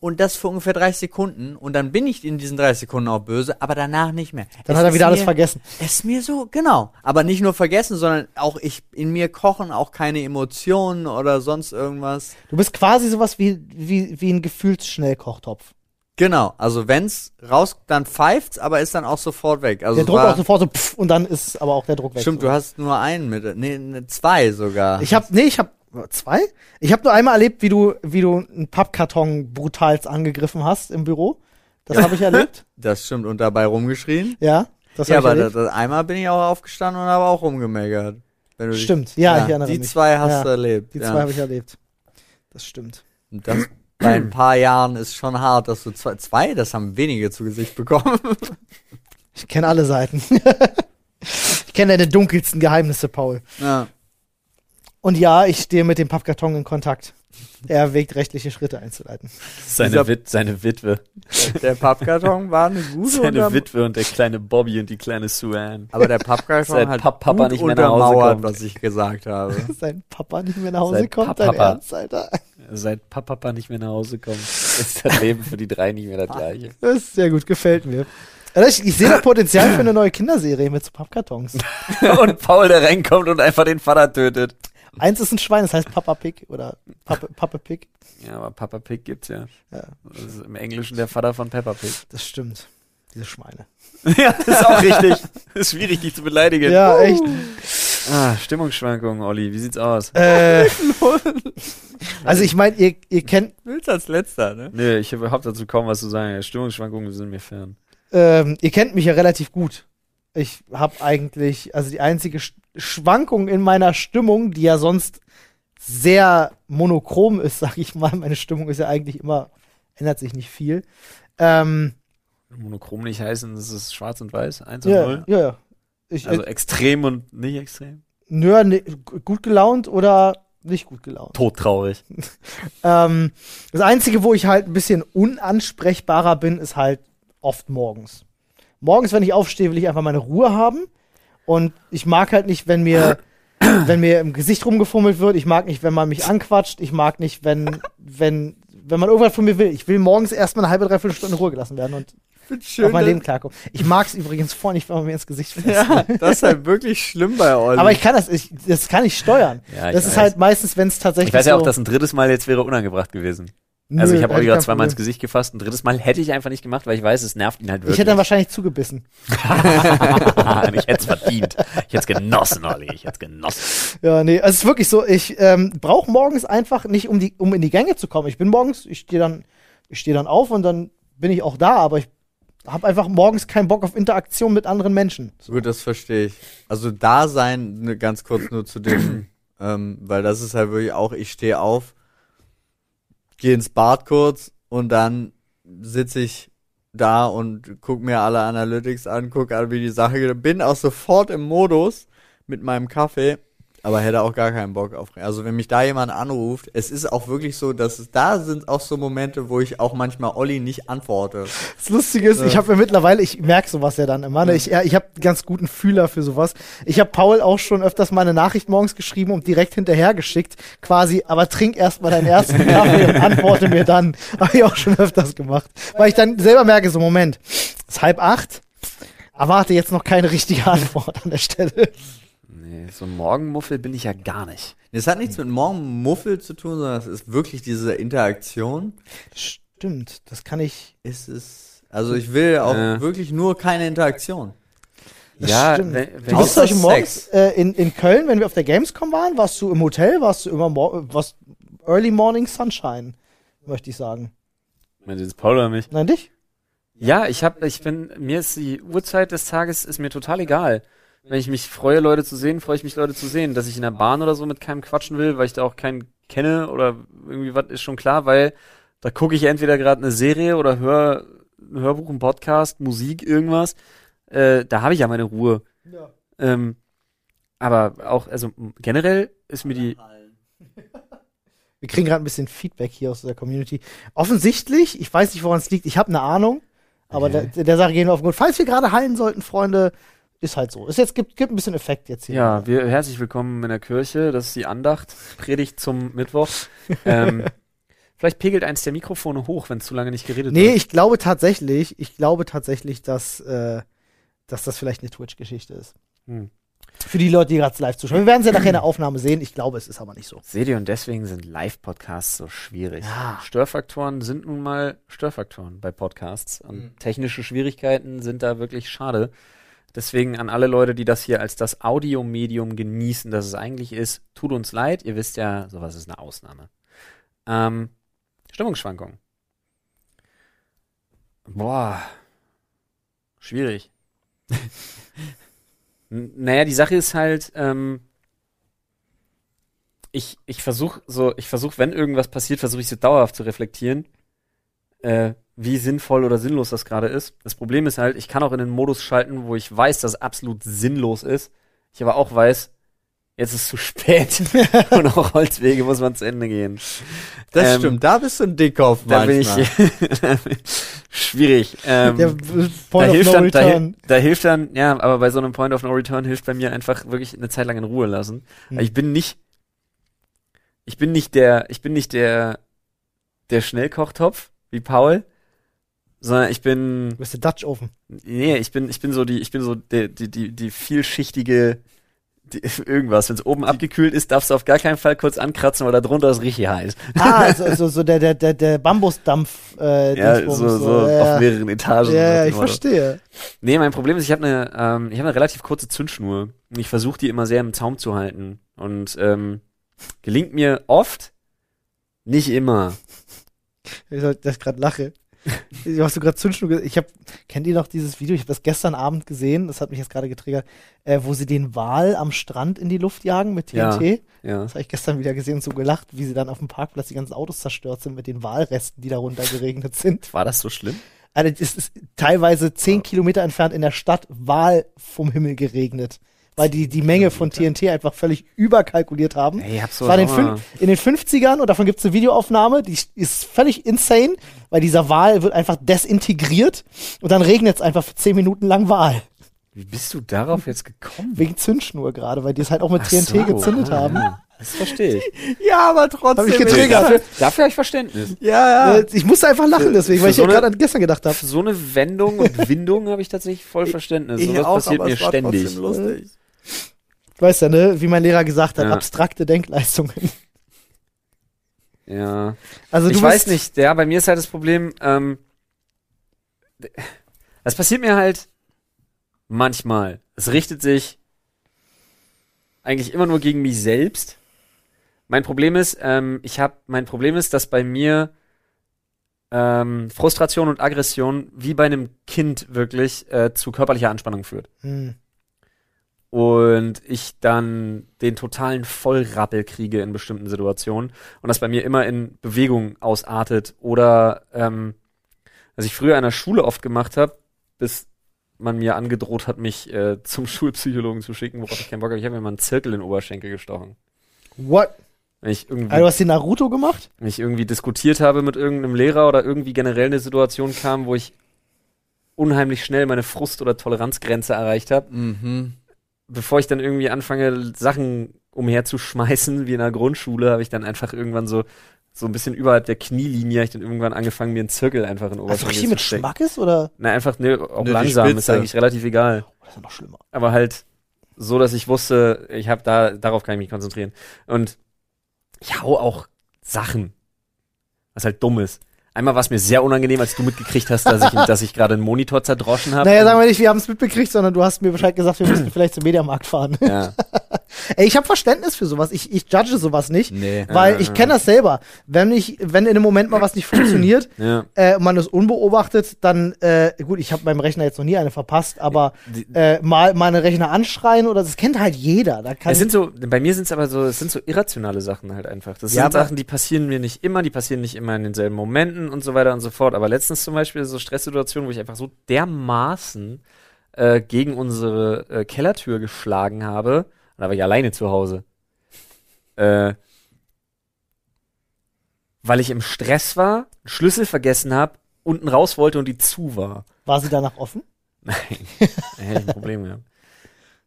und das für ungefähr 30 Sekunden und dann bin ich in diesen 30 Sekunden auch böse, aber danach nicht mehr. Dann Es hat er wieder alles mir, vergessen. Es ist mir so, genau. Aber nicht nur vergessen, sondern auch ich, in mir kochen auch keine Emotionen oder sonst irgendwas. Du bist quasi sowas wie, wie, wie ein Gefühlsschnellkochtopf. Genau, also wenn's raus, dann pfeift's, aber ist dann auch sofort weg. Also der Druck war, auch sofort so pff, und dann ist aber auch der Druck weg. Stimmt, so. du hast nur einen mit, nee, ne, zwei sogar. Ich hab, nee, ich hab zwei. Ich hab nur einmal erlebt, wie du, wie du einen Pappkarton brutalst angegriffen hast im Büro. Das habe ich erlebt. das stimmt und dabei rumgeschrien. Ja, das ja, habe ich aber das, das, einmal bin ich auch aufgestanden und habe auch rumgemeckert. Du dich- Stimmt, ja, ich erinnere Die mich. zwei hast Ja, du erlebt. Die ja. zwei habe ich erlebt. Das stimmt. Und das bei ein paar Jahren ist schon hart, dass du zwei, zwei, das haben wenige zu Gesicht bekommen. Ich kenne alle Seiten. ich kenne deine dunkelsten Geheimnisse, Paul. ja. Und ja, ich stehe mit dem Pappkarton in Kontakt. Er erwägt, rechtliche Schritte einzuleiten. Seine, Wit seine Witwe. Der Pappkarton war eine gute Seine unterm- Witwe und der kleine Bobby und die kleine Suan. Aber der Pappkarton Seit hat Pap- Papa gut nicht mehr nach Hause untermauert, kommt. was ich gesagt habe. Sein Papa nicht mehr nach Hause Sein kommt, dein Pappapa. Ernst, Alter. Seit Papa nicht mehr nach Hause kommt, ist das Leben für die drei nicht mehr das gleiche. Das ist sehr gut, gefällt mir. Also ich, ich sehe da Potenzial für eine neue Kinderserie mit so Pappkartons. und Paul, der reinkommt und einfach den Vater tötet. Eins ist ein Schwein, das heißt Papa Pig oder Pappe, Pappe Pig. Ja, aber Papa Pig gibt's ja. Ja. Das ist im Englischen der Vater von Peppa Pig. Das stimmt. Diese Schweine. ja, das ist auch richtig. ist schwierig, dich zu beleidigen. Ja, echt. Ah, Stimmungsschwankungen, Olli. Wie sieht's aus? Äh, also ich meine, ihr, ihr kennt, Willst als letzter, ne? Nö, ich habe überhaupt dazu kaum was zu sagen. Stimmungsschwankungen sind mir fern. ähm, ihr kennt mich ja relativ gut. Ich habe eigentlich, also die einzige Sch Schwankung in meiner Stimmung, die ja sonst sehr monochrom ist, sag ich mal. Meine Stimmung ist ja eigentlich immer, ändert sich nicht viel. Ähm, Monochrom nicht heißen, das ist schwarz und weiß, 1 und ja, 0. ja, ja. Ich, Also äh, extrem und nicht extrem. nö, ne, gut gelaunt oder nicht gut gelaunt. Todtraurig. Ähm, das Einzige, wo ich halt ein bisschen unansprechbarer bin, ist halt oft morgens. Morgens, wenn ich aufstehe, will ich einfach meine Ruhe haben. Und ich mag halt nicht, wenn mir, wenn mir im Gesicht rumgefummelt wird. Ich mag nicht, wenn man mich anquatscht. Ich mag nicht, wenn, wenn, wenn man irgendwas von mir will. Ich will morgens erstmal eine halbe, dreiviertel Stunde in Ruhe gelassen werden und Schön, auf mein Leben klarkommen. Ich mag es übrigens vor nicht, wenn man mir ins Gesicht fässt. Ja, das ist halt wirklich schlimm bei Olli. Aber ich kann das, ich, das kann ich steuern. Ja, ich das ist weiß. halt meistens, wenn es tatsächlich Ich weiß ja so, auch, dass ein drittes Mal jetzt wäre unangebracht gewesen. Nö, also ich habe kein zweimal ins. Gesicht gefasst. Ein drittes Mal hätte ich einfach nicht gemacht, weil ich weiß, es nervt ihn halt wirklich. Ich hätte dann wahrscheinlich zugebissen. Ich hätte es verdient. Ich hätte es genossen, Olli. Ich hätte es genossen. Ja, nee, also es ist wirklich so, ich ähm, brauche morgens einfach nicht, um, die, um in die Gänge zu kommen. Ich bin morgens, ich stehe dann, ich stehe dann auf und dann bin ich auch da, aber ich habe einfach morgens keinen Bock auf Interaktion mit anderen Menschen. So. Gut, das verstehe ich. Also da sein, ne, ganz kurz nur zu dem, ähm, weil das ist halt wirklich auch, ich stehe auf, gehe ins Bad kurz und dann sitze ich da und guck mir alle Analytics an, guck an, wie die Sache geht. Bin auch sofort im Modus mit meinem Kaffee, aber hätte auch gar keinen Bock auf. Also wenn mich da jemand anruft, es ist auch wirklich so, dass es da sind auch so Momente, wo ich auch manchmal Olli nicht antworte. Das Lustige ist, ich habe mir mittlerweile, ich merke sowas ja dann immer, ne? ich, ja, ich habe ganz guten Fühler für sowas. Ich habe Paul auch schon öfters mal eine Nachricht morgens geschrieben und direkt hinterher geschickt, quasi, aber trink erst mal deinen ersten Kaffee und antworte mir dann. Habe ich auch schon öfters gemacht. Weil ich dann selber merke, so Moment, es ist halb acht, erwarte jetzt noch keine richtige Antwort an der Stelle. Nee, so ein Morgenmuffel bin ich ja gar nicht. Es hat nichts mit Morgenmuffel zu tun, sondern es ist wirklich diese Interaktion. Stimmt, das kann ich. Es ist, also ich will auch Äh. wirklich nur keine Interaktion. Das ja, stimmt. wenn, Du wenn bist Außer heute morgens äh, in, in Köln, wenn wir auf der Gamescom waren, warst du im Hotel, warst du immer mor was Early Morning Sunshine, möchte ich sagen. Meint jetzt Paul oder mich? Nein, dich? Ja, ich hab, ich bin, mir ist die Uhrzeit des Tages ist mir total egal. Wenn ich mich freue, Leute zu sehen, freue ich mich, Leute zu sehen. Dass ich in der Bahn oder so mit keinem quatschen will, weil ich da auch keinen kenne oder irgendwie was, ist schon klar, weil da gucke ich entweder gerade eine Serie oder höre ein Hörbuch, ein Podcast, Musik, irgendwas. Äh, da habe ich ja meine Ruhe. Ja. Ähm, aber auch, also generell ist mir die, Wir kriegen gerade ein bisschen Feedback hier aus der Community. Offensichtlich, ich weiß nicht, woran es liegt, ich habe eine Ahnung, aber Okay. der, der Sache gehen wir auf den Grund. Falls wir gerade hallen sollten, Freunde, ist halt so. Es jetzt gibt, gibt ein bisschen Effekt jetzt hier. Ja, wir, herzlich willkommen in der Kirche. Das ist die Andacht, Predigt zum Mittwoch. ähm, Vielleicht pegelt eins der Mikrofone hoch, wenn es zu lange nicht geredet Nee, wird. ich glaube tatsächlich, ich glaube tatsächlich, dass, äh, dass das vielleicht eine Twitch-Geschichte ist. Hm. Für die Leute, die gerade live zuschauen. Wir werden es ja nachher in der Aufnahme sehen. Ich glaube, es ist aber nicht so. Seht ihr, und deswegen sind Live-Podcasts so schwierig. Ja. Störfaktoren sind nun mal Störfaktoren bei Podcasts. Und Mhm. technische Schwierigkeiten sind da wirklich schade. Deswegen an alle Leute, die das hier als das Audiomedium genießen, das es eigentlich ist, tut uns leid. Ihr wisst ja, sowas ist eine Ausnahme. Ähm, Stimmungsschwankungen. Boah. Schwierig. Naja, die Sache ist halt, ähm, ich, ich versuche so, ich versuche, wenn irgendwas passiert, versuche ich so dauerhaft zu reflektieren, äh, wie sinnvoll oder sinnlos das gerade ist. Das Problem ist halt, ich kann auch in den Modus schalten, wo ich weiß, dass es absolut sinnlos ist. Ich aber auch weiß, jetzt ist es zu spät und auch Holzwege muss man zu Ende gehen. Das Ähm, stimmt, da bist du ein Dickkopf Da bin manchmal. ich schwierig. Ähm, Der da hilft, No dann, da, da hilft dann, ja, aber bei so einem Point of No Return hilft bei mir einfach wirklich eine Zeit lang in Ruhe lassen. Hm. Ich bin nicht, ich bin nicht der, ich bin nicht der, der Schnellkochtopf wie Paul, sondern ich bin, Du bist der Dutch Oven. nee, ich bin, ich bin so die, ich bin so der, die, die, die vielschichtige, die, irgendwas. Wenn es oben abgekühlt ist, darfst du auf gar keinen Fall kurz ankratzen, weil da drunter ist richtig heiß. Ah, also, so, so der, der, der, der Bambusdampf. Äh, Ja, Dingsbums, so, so ja, auf mehreren Etagen. Ja, ich verstehe. Nee, mein Problem ist, ich habe eine, ähm, ich habe eine relativ kurze Zündschnur. Und ich versuche die immer sehr im Zaum zu halten. Und ähm, gelingt mir oft, nicht immer. Ich dass ich gerade lache. Hast du gerade Zündschnur Ich habe, kennt ihr noch dieses Video? Ich habe das gestern Abend gesehen. Das hat mich jetzt gerade getriggert, äh, wo sie den Wal am Strand in die Luft jagen mit Ja. TNT. Ja. Das habe ich gestern wieder gesehen und so gelacht, wie sie dann auf dem Parkplatz die ganzen Autos zerstört sind mit den Walresten, die darunter geregnet sind. War das so schlimm? Also es ist teilweise zehn Kilometer entfernt in der Stadt Wal vom Himmel geregnet. Weil die die Menge von TNT einfach völlig überkalkuliert haben. Ey, ich so war in den, fün- in den 50ern und davon gibt es eine Videoaufnahme, die ist völlig insane, weil dieser Wal wird einfach desintegriert und dann regnet es einfach für 10 Minuten lang Wal. Wie bist du darauf jetzt gekommen? Wegen Zündschnur gerade, weil die es halt auch mit Ach TNT so, gezündet ah, haben. ja. Das verstehe ich. Ja, aber trotzdem. Hab ich getriggert. dafür dafür habe ich Verständnis. Ja, ja. Äh, Ich musste einfach lachen deswegen, weil ich für ja so gerade an gestern gedacht habe. So eine Wendung und Windung habe ich tatsächlich voll Verständnis. Sowas passiert aber mir es war ständig. trotzdem lustig. Weißt ja, ne, wie mein Lehrer gesagt hat, Ja. abstrakte Denkleistungen. Ja. Also du ich weiß nicht, ja, bei mir ist halt das Problem, ähm, das passiert mir halt manchmal. Es richtet sich eigentlich immer nur gegen mich selbst. Mein Problem ist, ähm, ich habe, mein Problem ist, dass bei mir ähm, Frustration und Aggression wie bei einem Kind wirklich äh, zu körperlicher Anspannung führt. Hm. Und ich dann den totalen Vollrappel kriege in bestimmten Situationen und das bei mir immer in Bewegung ausartet oder ähm, was ich früher an der Schule oft gemacht habe, bis man mir angedroht hat, mich äh, zum Schulpsychologen zu schicken, worauf ich keinen Bock habe. Ich habe mir mal einen Zirkel in den Oberschenkel gestochen. What? Wenn ich irgendwie, Also, du hast den Naruto gemacht? wenn ich irgendwie diskutiert habe mit irgendeinem Lehrer oder irgendwie generell eine Situation kam, wo ich unheimlich schnell meine Frust- oder Toleranzgrenze erreicht habe, Mhm. Bevor ich dann irgendwie anfange, Sachen umherzuschmeißen, wie in der Grundschule, habe ich dann einfach irgendwann so, so ein bisschen überhalb der Knielinie, hab ich dann irgendwann angefangen, mir einen Zirkel einfach in den Also Oberschenkel richtig zu mit stecken. Schmackes oder? Na, einfach, ne, auch Ne, langsam, ist eigentlich relativ egal. Oh, das ist ja noch schlimmer. Aber halt so, dass ich wusste, ich habe da, darauf kann ich mich konzentrieren. Und ich hau auch Sachen, was halt dumm ist. Einmal war es mir sehr unangenehm, als du mitgekriegt hast, dass ich, dass ich gerade einen Monitor zerdroschen habe. Naja, sagen wir nicht, wir haben es mitbekriegt, sondern du hast mir Bescheid gesagt, wir müssen vielleicht zum Mediamarkt fahren. ja. Ey, ich habe Verständnis für sowas. Ich, ich judge sowas nicht. Nee. Weil ich kenne das selber. Wenn ich, wenn in einem Moment mal was nicht funktioniert, ja. äh, und man ist unbeobachtet, dann, äh, gut, ich habe beim Rechner jetzt noch nie eine verpasst, aber äh, mal meine Rechner anschreien oder das kennt halt jeder. Da kann Es sind so, bei mir sind es aber so, es sind so irrationale Sachen halt einfach. Das Ja, sind Sachen, die passieren mir nicht immer, die passieren nicht immer in denselben Momenten und so weiter und so fort. Aber letztens zum Beispiel so Stresssituationen, wo ich einfach so dermaßen äh, gegen unsere äh, Kellertür geschlagen habe. Und da war ich alleine zu Hause. Äh, weil ich im Stress war, einen Schlüssel vergessen habe, unten raus wollte und die zu war. war sie danach offen? Nein, da hätte ich ein Problem gehabt.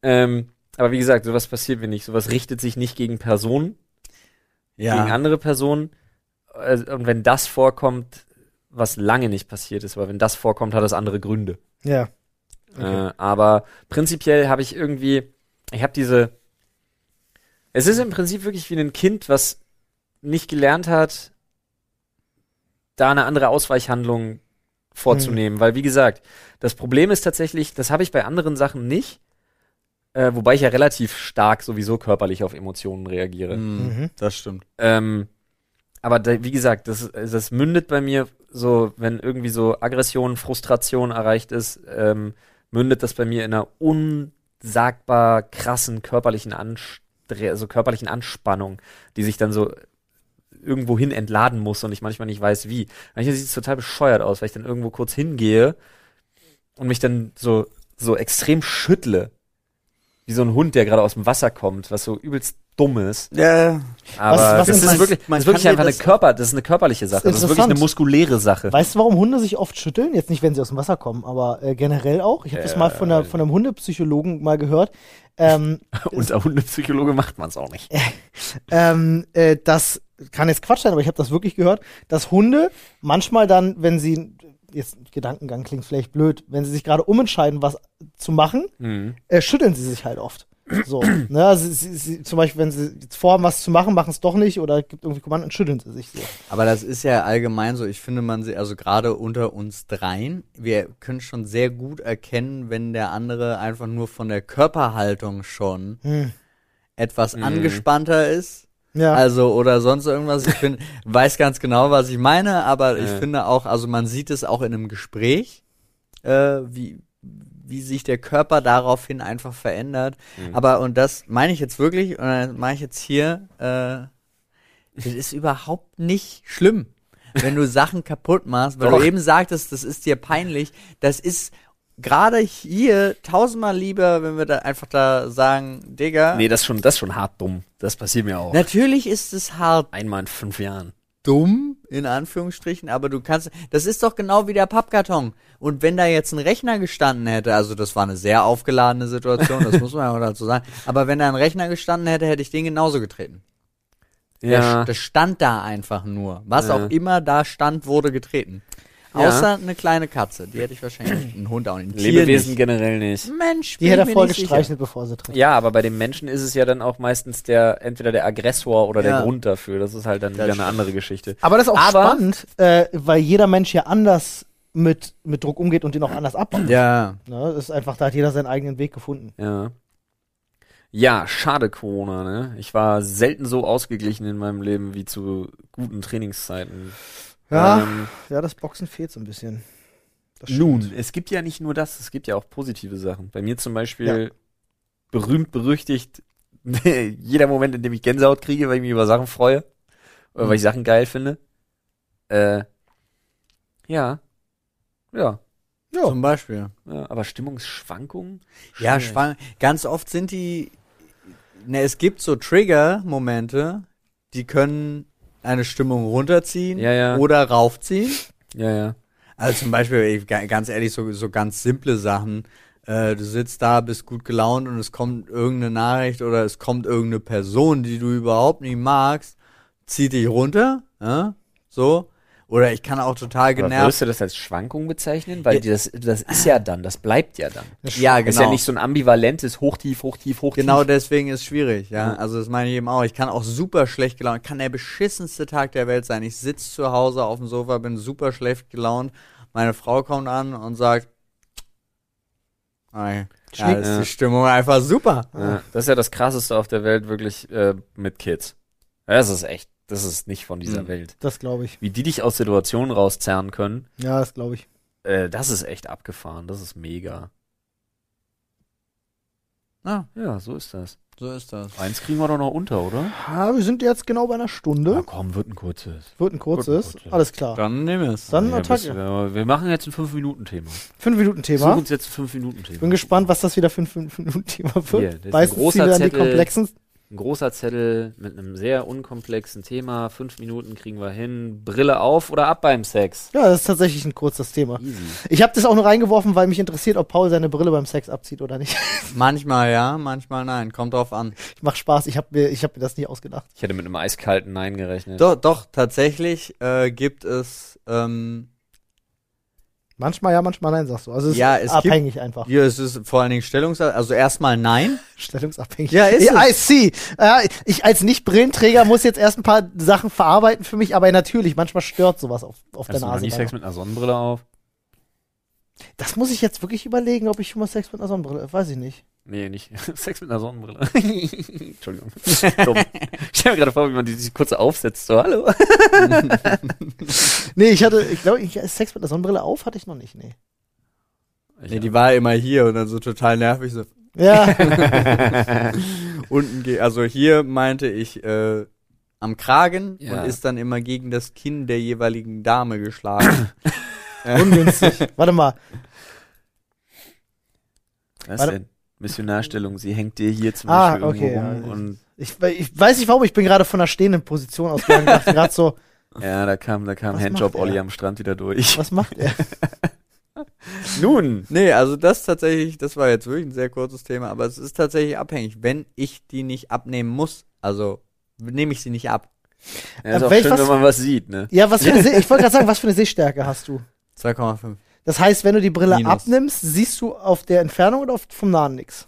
Ähm, aber wie gesagt, sowas passiert mir nicht. Sowas richtet sich nicht gegen Personen, gegen Ja. andere Personen. Äh, und wenn das vorkommt, was lange nicht passiert ist, aber wenn das vorkommt, hat das andere Gründe. Ja. Okay. Äh, aber prinzipiell habe ich irgendwie, ich habe diese, es ist im Prinzip wirklich wie ein Kind, was nicht gelernt hat, da eine andere Ausweichhandlung vorzunehmen, weil wie gesagt, das Problem ist tatsächlich, das habe ich bei anderen Sachen nicht, äh, wobei ich ja relativ stark sowieso körperlich auf Emotionen reagiere. Mhm. Das stimmt. Ähm, aber da, wie gesagt, das, das mündet bei mir so, wenn irgendwie so Aggression, Frustration erreicht ist, ähm, mündet das bei mir in einer unsagbar krassen körperlichen Anstre also körperlichen Anspannung, die sich dann so irgendwo hin entladen muss und ich manchmal nicht weiß wie. Manchmal sieht es total bescheuert aus, weil ich dann irgendwo kurz hingehe und mich dann so, so extrem schüttle. Wie so ein Hund, der gerade aus dem Wasser kommt, was so übelst dumm ist. Ja, Aber was das, ist wirklich, das ist wirklich einfach eine Körper, das ist eine körperliche Sache. Das ist wirklich eine muskuläre Sache. Weißt du, warum Hunde sich oft schütteln? Jetzt nicht, wenn sie aus dem Wasser kommen, aber äh, generell auch. Ich habe das mal von, der, von einem Hundepsychologen mal gehört. Ähm, Unter Hundepsychologe macht man es auch nicht. ähm, äh, das kann jetzt Quatsch sein, aber ich habe das wirklich gehört, dass Hunde manchmal dann, wenn sie, jetzt Gedankengang klingt vielleicht blöd, wenn sie sich gerade umentscheiden, was zu machen, Mhm. äh, schütteln sie sich halt oft. So, ne, also sie, sie, zum Beispiel, wenn sie jetzt vorhaben, was zu machen, machen es doch nicht oder gibt irgendwie Kommanden, schütteln sie sich so. Aber das ist ja allgemein so. Ich finde, man sie, also gerade unter uns dreien, wir können schon sehr gut erkennen, wenn der andere einfach nur von der Körperhaltung schon Hm. etwas Mhm. angespannter ist. Ja, Also, oder sonst irgendwas. Ich bin, weiß ganz genau, was ich meine, aber ich Ja. finde auch, also man sieht es auch in einem Gespräch, äh, wie, wie sich der Körper daraufhin einfach verändert. Mhm. Aber, und das meine ich jetzt wirklich, und dann mache ich jetzt hier, äh, das ist überhaupt nicht schlimm. Wenn du Sachen kaputt machst, weil Doch. du eben sagtest, das ist dir peinlich, das ist gerade hier tausendmal lieber, wenn wir da einfach da sagen, Digga, Nee, das ist schon, das ist schon hart dumm. Das passiert mir auch. natürlich ist es hart Einmal in fünf Jahren. Dumm, in Anführungsstrichen, aber du kannst, das ist doch genau wie der Pappkarton. Und wenn da jetzt ein Rechner gestanden hätte, also das war eine sehr aufgeladene Situation, das muss man ja auch dazu sagen, aber wenn da ein Rechner gestanden hätte, hätte ich den genauso getreten. Der, das stand da einfach nur. Was Ja. auch immer da stand, wurde getreten. Ja. Außer eine kleine Katze, die hätte ich wahrscheinlich, einen Hund auch nicht. Ein Tier Lebewesen nicht. generell nicht. Mensch, die hätte ich er mir voll nicht sicher. gestreichelt, bevor sie tritt. Ja, aber bei den Menschen ist es ja dann auch meistens der, entweder der Aggressor oder Ja. der Grund dafür. Das ist halt dann wieder eine andere Geschichte. Aber das ist auch Aber- spannend, äh, weil jeder Mensch ja anders mit, mit Druck umgeht und den auch anders abbaut. Ja. Ne? Das ist einfach, da hat jeder seinen eigenen Weg gefunden. Ja. Ja, schade Corona, ne? Ich war selten so ausgeglichen in meinem Leben wie zu guten Trainingszeiten. Ja, Ähm, ja, das Boxen fehlt so ein bisschen. Nun, es gibt ja nicht nur das, es gibt ja auch positive Sachen. Bei mir zum Beispiel berühmt, berüchtigt, jeder Moment, in dem ich Gänsehaut kriege, weil ich mich über Sachen freue. Oder weil ich Sachen geil finde. Äh, ja. Ja. Ja. Zum Beispiel. ja. Aber Stimmungsschwankungen? Ja, schwang ganz oft sind die, ne, es gibt so Trigger-Momente, die können eine Stimmung runterziehen Ja, ja. oder raufziehen. Ja, ja. Also zum Beispiel, ganz ehrlich, so, so ganz simple Sachen. Äh, du sitzt da, bist gut gelaunt und es kommt irgendeine Nachricht oder es kommt irgendeine Person, die du überhaupt nicht magst, zieht dich runter, ja? so. Oder ich kann auch total Aber genervt. würdest du das als Schwankung bezeichnen? Weil Ja. das, das ist ja dann, das bleibt ja dann. Ja, Ist ja genau. nicht so ein ambivalentes Hochtief, Hochtief, Hochtief. Genau deswegen ist schwierig, ja. Also das meine ich eben auch. Ich kann auch super schlecht gelaunt, kann der beschissenste Tag der Welt sein. Ich sitze zu Hause auf dem Sofa, bin super schlecht gelaunt. Meine Frau kommt an und sagt, Ei, ja, ist Ja. die Stimmung einfach super. Ja, das ist ja das krasseste auf der Welt, wirklich äh, mit Kids. Das ist echt, das ist nicht von dieser Mhm. Welt. Das glaube ich. Wie die dich aus Situationen rauszerren können, Ja, das glaube ich. äh, das ist echt abgefahren. Das ist mega. Ja, Ja, so ist das. so ist das. Eins kriegen wir doch noch unter, oder? Ja, wir sind jetzt genau bei einer Na Stunde. komm, wird ein kurzes. Wird ein kurzes. Wird ein kurzes. Alles klar. Dann nimm es. Dann Ja, Attacke. wir, wir machen jetzt ein 5-Minuten-Thema. Fünf Minuten Such Thema. uns jetzt ein 5-Minuten-Thema. Bin gespannt, was das wieder für ein fünf Minuten Thema Hier, wird. das ist ein Meistens großer ziehen wir dann die komplexen. Ein großer Zettel mit einem sehr unkomplexen Thema. Fünf Minuten kriegen wir hin. Brille auf oder ab beim Sex. Ja, das ist tatsächlich ein kurzes Thema. Easy. Ich habe das auch nur reingeworfen, weil mich interessiert, ob Paul seine Brille beim Sex abzieht oder nicht. Manchmal ja, manchmal nein. Kommt drauf an. Ich mach Spaß, ich habe mir, ich hab mir das nicht ausgedacht. Ich hätte mit einem eiskalten Nein gerechnet. Doch, doch, tatsächlich äh, gibt es, ähm, Manchmal ja, manchmal nein, sagst du. Also es Ja, ist es abhängig einfach. hier ist es vor allen Dingen Stellungs, also erstmal nein. Stellungsabhängig. Ja, ist I es. see. Ja, ich als Nicht-Brillenträger muss jetzt erst ein paar Sachen verarbeiten für mich, aber natürlich, manchmal stört sowas auf, auf der Hast du Nase. nie dann Sex mit einer Sonnenbrille auf? Das muss ich jetzt wirklich überlegen, ob ich schon mal Sex mit einer Sonnenbrille, weiß ich nicht. Nee, nicht. Sex mit einer Sonnenbrille. Entschuldigung. Dumm. Ich stell mir gerade vor, wie man die, die kurze aufsetzt. So, hallo. Nee, ich hatte, ich glaube, ich, Sex mit einer Sonnenbrille auf hatte ich noch nicht, nee. Nee, die war immer hier und dann so total nervig so. Ja, Unten geht, also hier meinte ich äh, am Kragen Ja. und ist dann immer gegen das Kinn der jeweiligen Dame geschlagen. ungünstig. Warte mal. Was Warte. denn? Missionarstellung. Sie hängt dir hier zum Ah, Beispiel okay, irgendwo rum ja. und Ich, ich weiß nicht warum, ich bin gerade von einer stehenden Position ausgegangen, dachte gerade so, ja, da kam, da kam Handjob? Olli am Strand wieder durch. was macht er? Nun. nee, also das tatsächlich, das war jetzt wirklich ein sehr kurzes Thema, aber es ist tatsächlich abhängig. Wenn ich die nicht abnehmen muss, also nehme ich sie nicht ab. Ja, ist Äh, auch welch schön, was- wenn man was sieht, ne? Ja, was für eine Seh ich wollte gerade sagen, was für eine Sehstärke hast du? 2,5. Das heißt, wenn du die Brille Minus. abnimmst, siehst du auf der Entfernung oder auf, vom Nahen nix?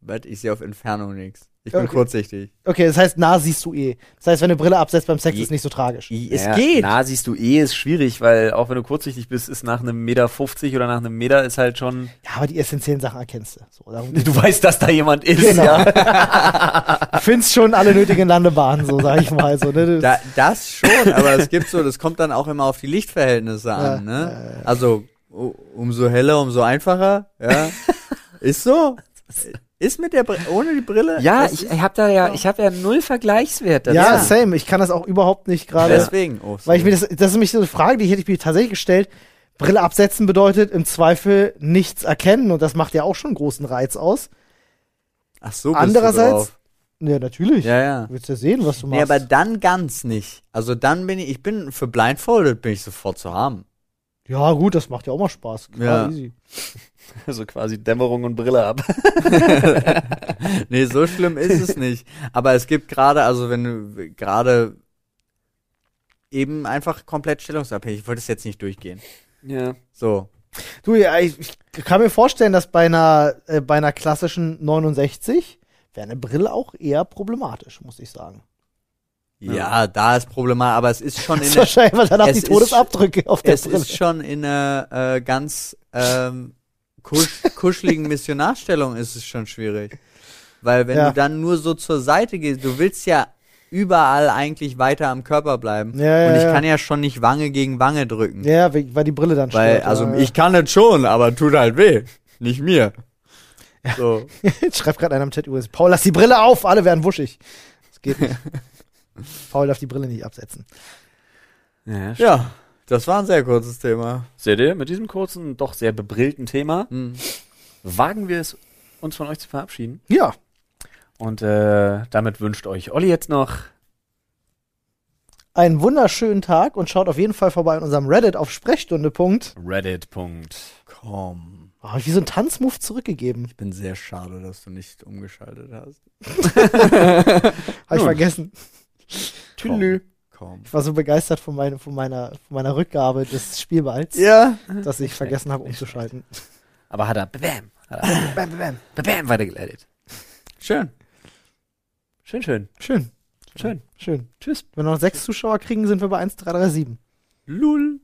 Weil ich sehe auf Entfernung nichts. Ich bin Okay. kurzsichtig. Okay, das heißt, nah siehst du eh. Das heißt, wenn du Brille absetzt beim Sex, Je- ist nicht so tragisch. Es ja, geht. Na, siehst du eh, ist schwierig, weil auch wenn du kurzsichtig bist, ist nach einem Meter 50 oder nach einem Meter ist halt schon. Ja, aber die essentiellen Sachen erkennst du. So, Du weißt, dass da jemand ist, Genau. ja. Findest schon alle nötigen Landebahnen, so sag ich mal. So, ne? Da, das schon, aber es gibt so, das kommt dann auch immer auf die Lichtverhältnisse an, Ja, ne? Also umso heller, umso einfacher, ja. Ist so. Ist mit der Brille, ohne die Brille? Ja, ich, habe da ja, ich habe ja null Vergleichswert dazu. ja, Ja. same. Ich kann das auch überhaupt nicht gerade. deswegen. Oh, Weil ich mir das, das ist nämlich so eine Frage, die hätte ich mir tatsächlich gestellt. Brille absetzen bedeutet im Zweifel nichts erkennen und das macht ja auch schon einen großen Reiz aus. Ach so, bist Andererseits- Du drauf. Ja, natürlich. Ja, ja. Du willst ja sehen, was du Nee, machst. aber dann ganz nicht. Also dann bin ich, ich bin für Blindfolded bin ich sofort zu haben. Ja, gut, das macht ja auch mal Spaß. Klar, Ja. easy. So quasi Dämmerung und Brille ab. nee, so schlimm ist es nicht. Aber es gibt gerade, also wenn du gerade eben einfach komplett stellungsabhängig. Ich wollte es jetzt nicht durchgehen. Ja. So. Du, ja, ich, ich kann mir vorstellen, dass bei einer, äh, bei einer klassischen 69 wäre eine Brille auch eher problematisch, muss ich sagen. Ja, da ist problematisch, aber es ist schon Das in ist der, wahrscheinlich weil danach es die ist- Todesabdrücke auf der es Brille. ist schon in einer äh, ganz ähm, kusch, kuscheligen Missionarstellung ist es schon schwierig. Weil wenn Ja. du dann nur so zur Seite gehst, du willst ja überall eigentlich weiter am Körper bleiben. Ja, ja, Und ich kann ja schon nicht Wange gegen Wange drücken. ja, we- weil die Brille dann Weil, stört. also ich kann das schon, aber tut halt weh. Nicht mir. So. Jetzt schreibt gerade einer im Chat übrigens, Paul, lass die Brille auf, alle werden wuschig. Das geht nicht. Paul darf die Brille nicht absetzen. ja. Ja, das war ein sehr kurzes Thema. Seht ihr, mit diesem kurzen, doch sehr bebrillten Thema Hm. wagen wir es, uns von euch zu verabschieden. Ja, Und äh, damit wünscht euch Olli jetzt noch einen wunderschönen Tag und schaut auf jeden Fall vorbei in unserem Reddit auf Sprechstunde. Punkt. Reddit. Punkt. Komm. Oh, wie so einen Tanzmove zurückgegeben. Ich bin sehr schade, dass du nicht umgeschaltet hast. Habe ich vergessen. Komm. Ich war so begeistert von, meine, von, meiner, von meiner Rückgabe des Spielballs, Ja. dass ich vergessen habe umzuschalten. Aber hat er bam, hat er Bam, bam, bam. bam weitergeleitet. Schön. Schön, schön, Schön, schön. schön. Tschüss. Wenn wir noch sechs Zuschauer kriegen, sind wir bei 1,337. Lul.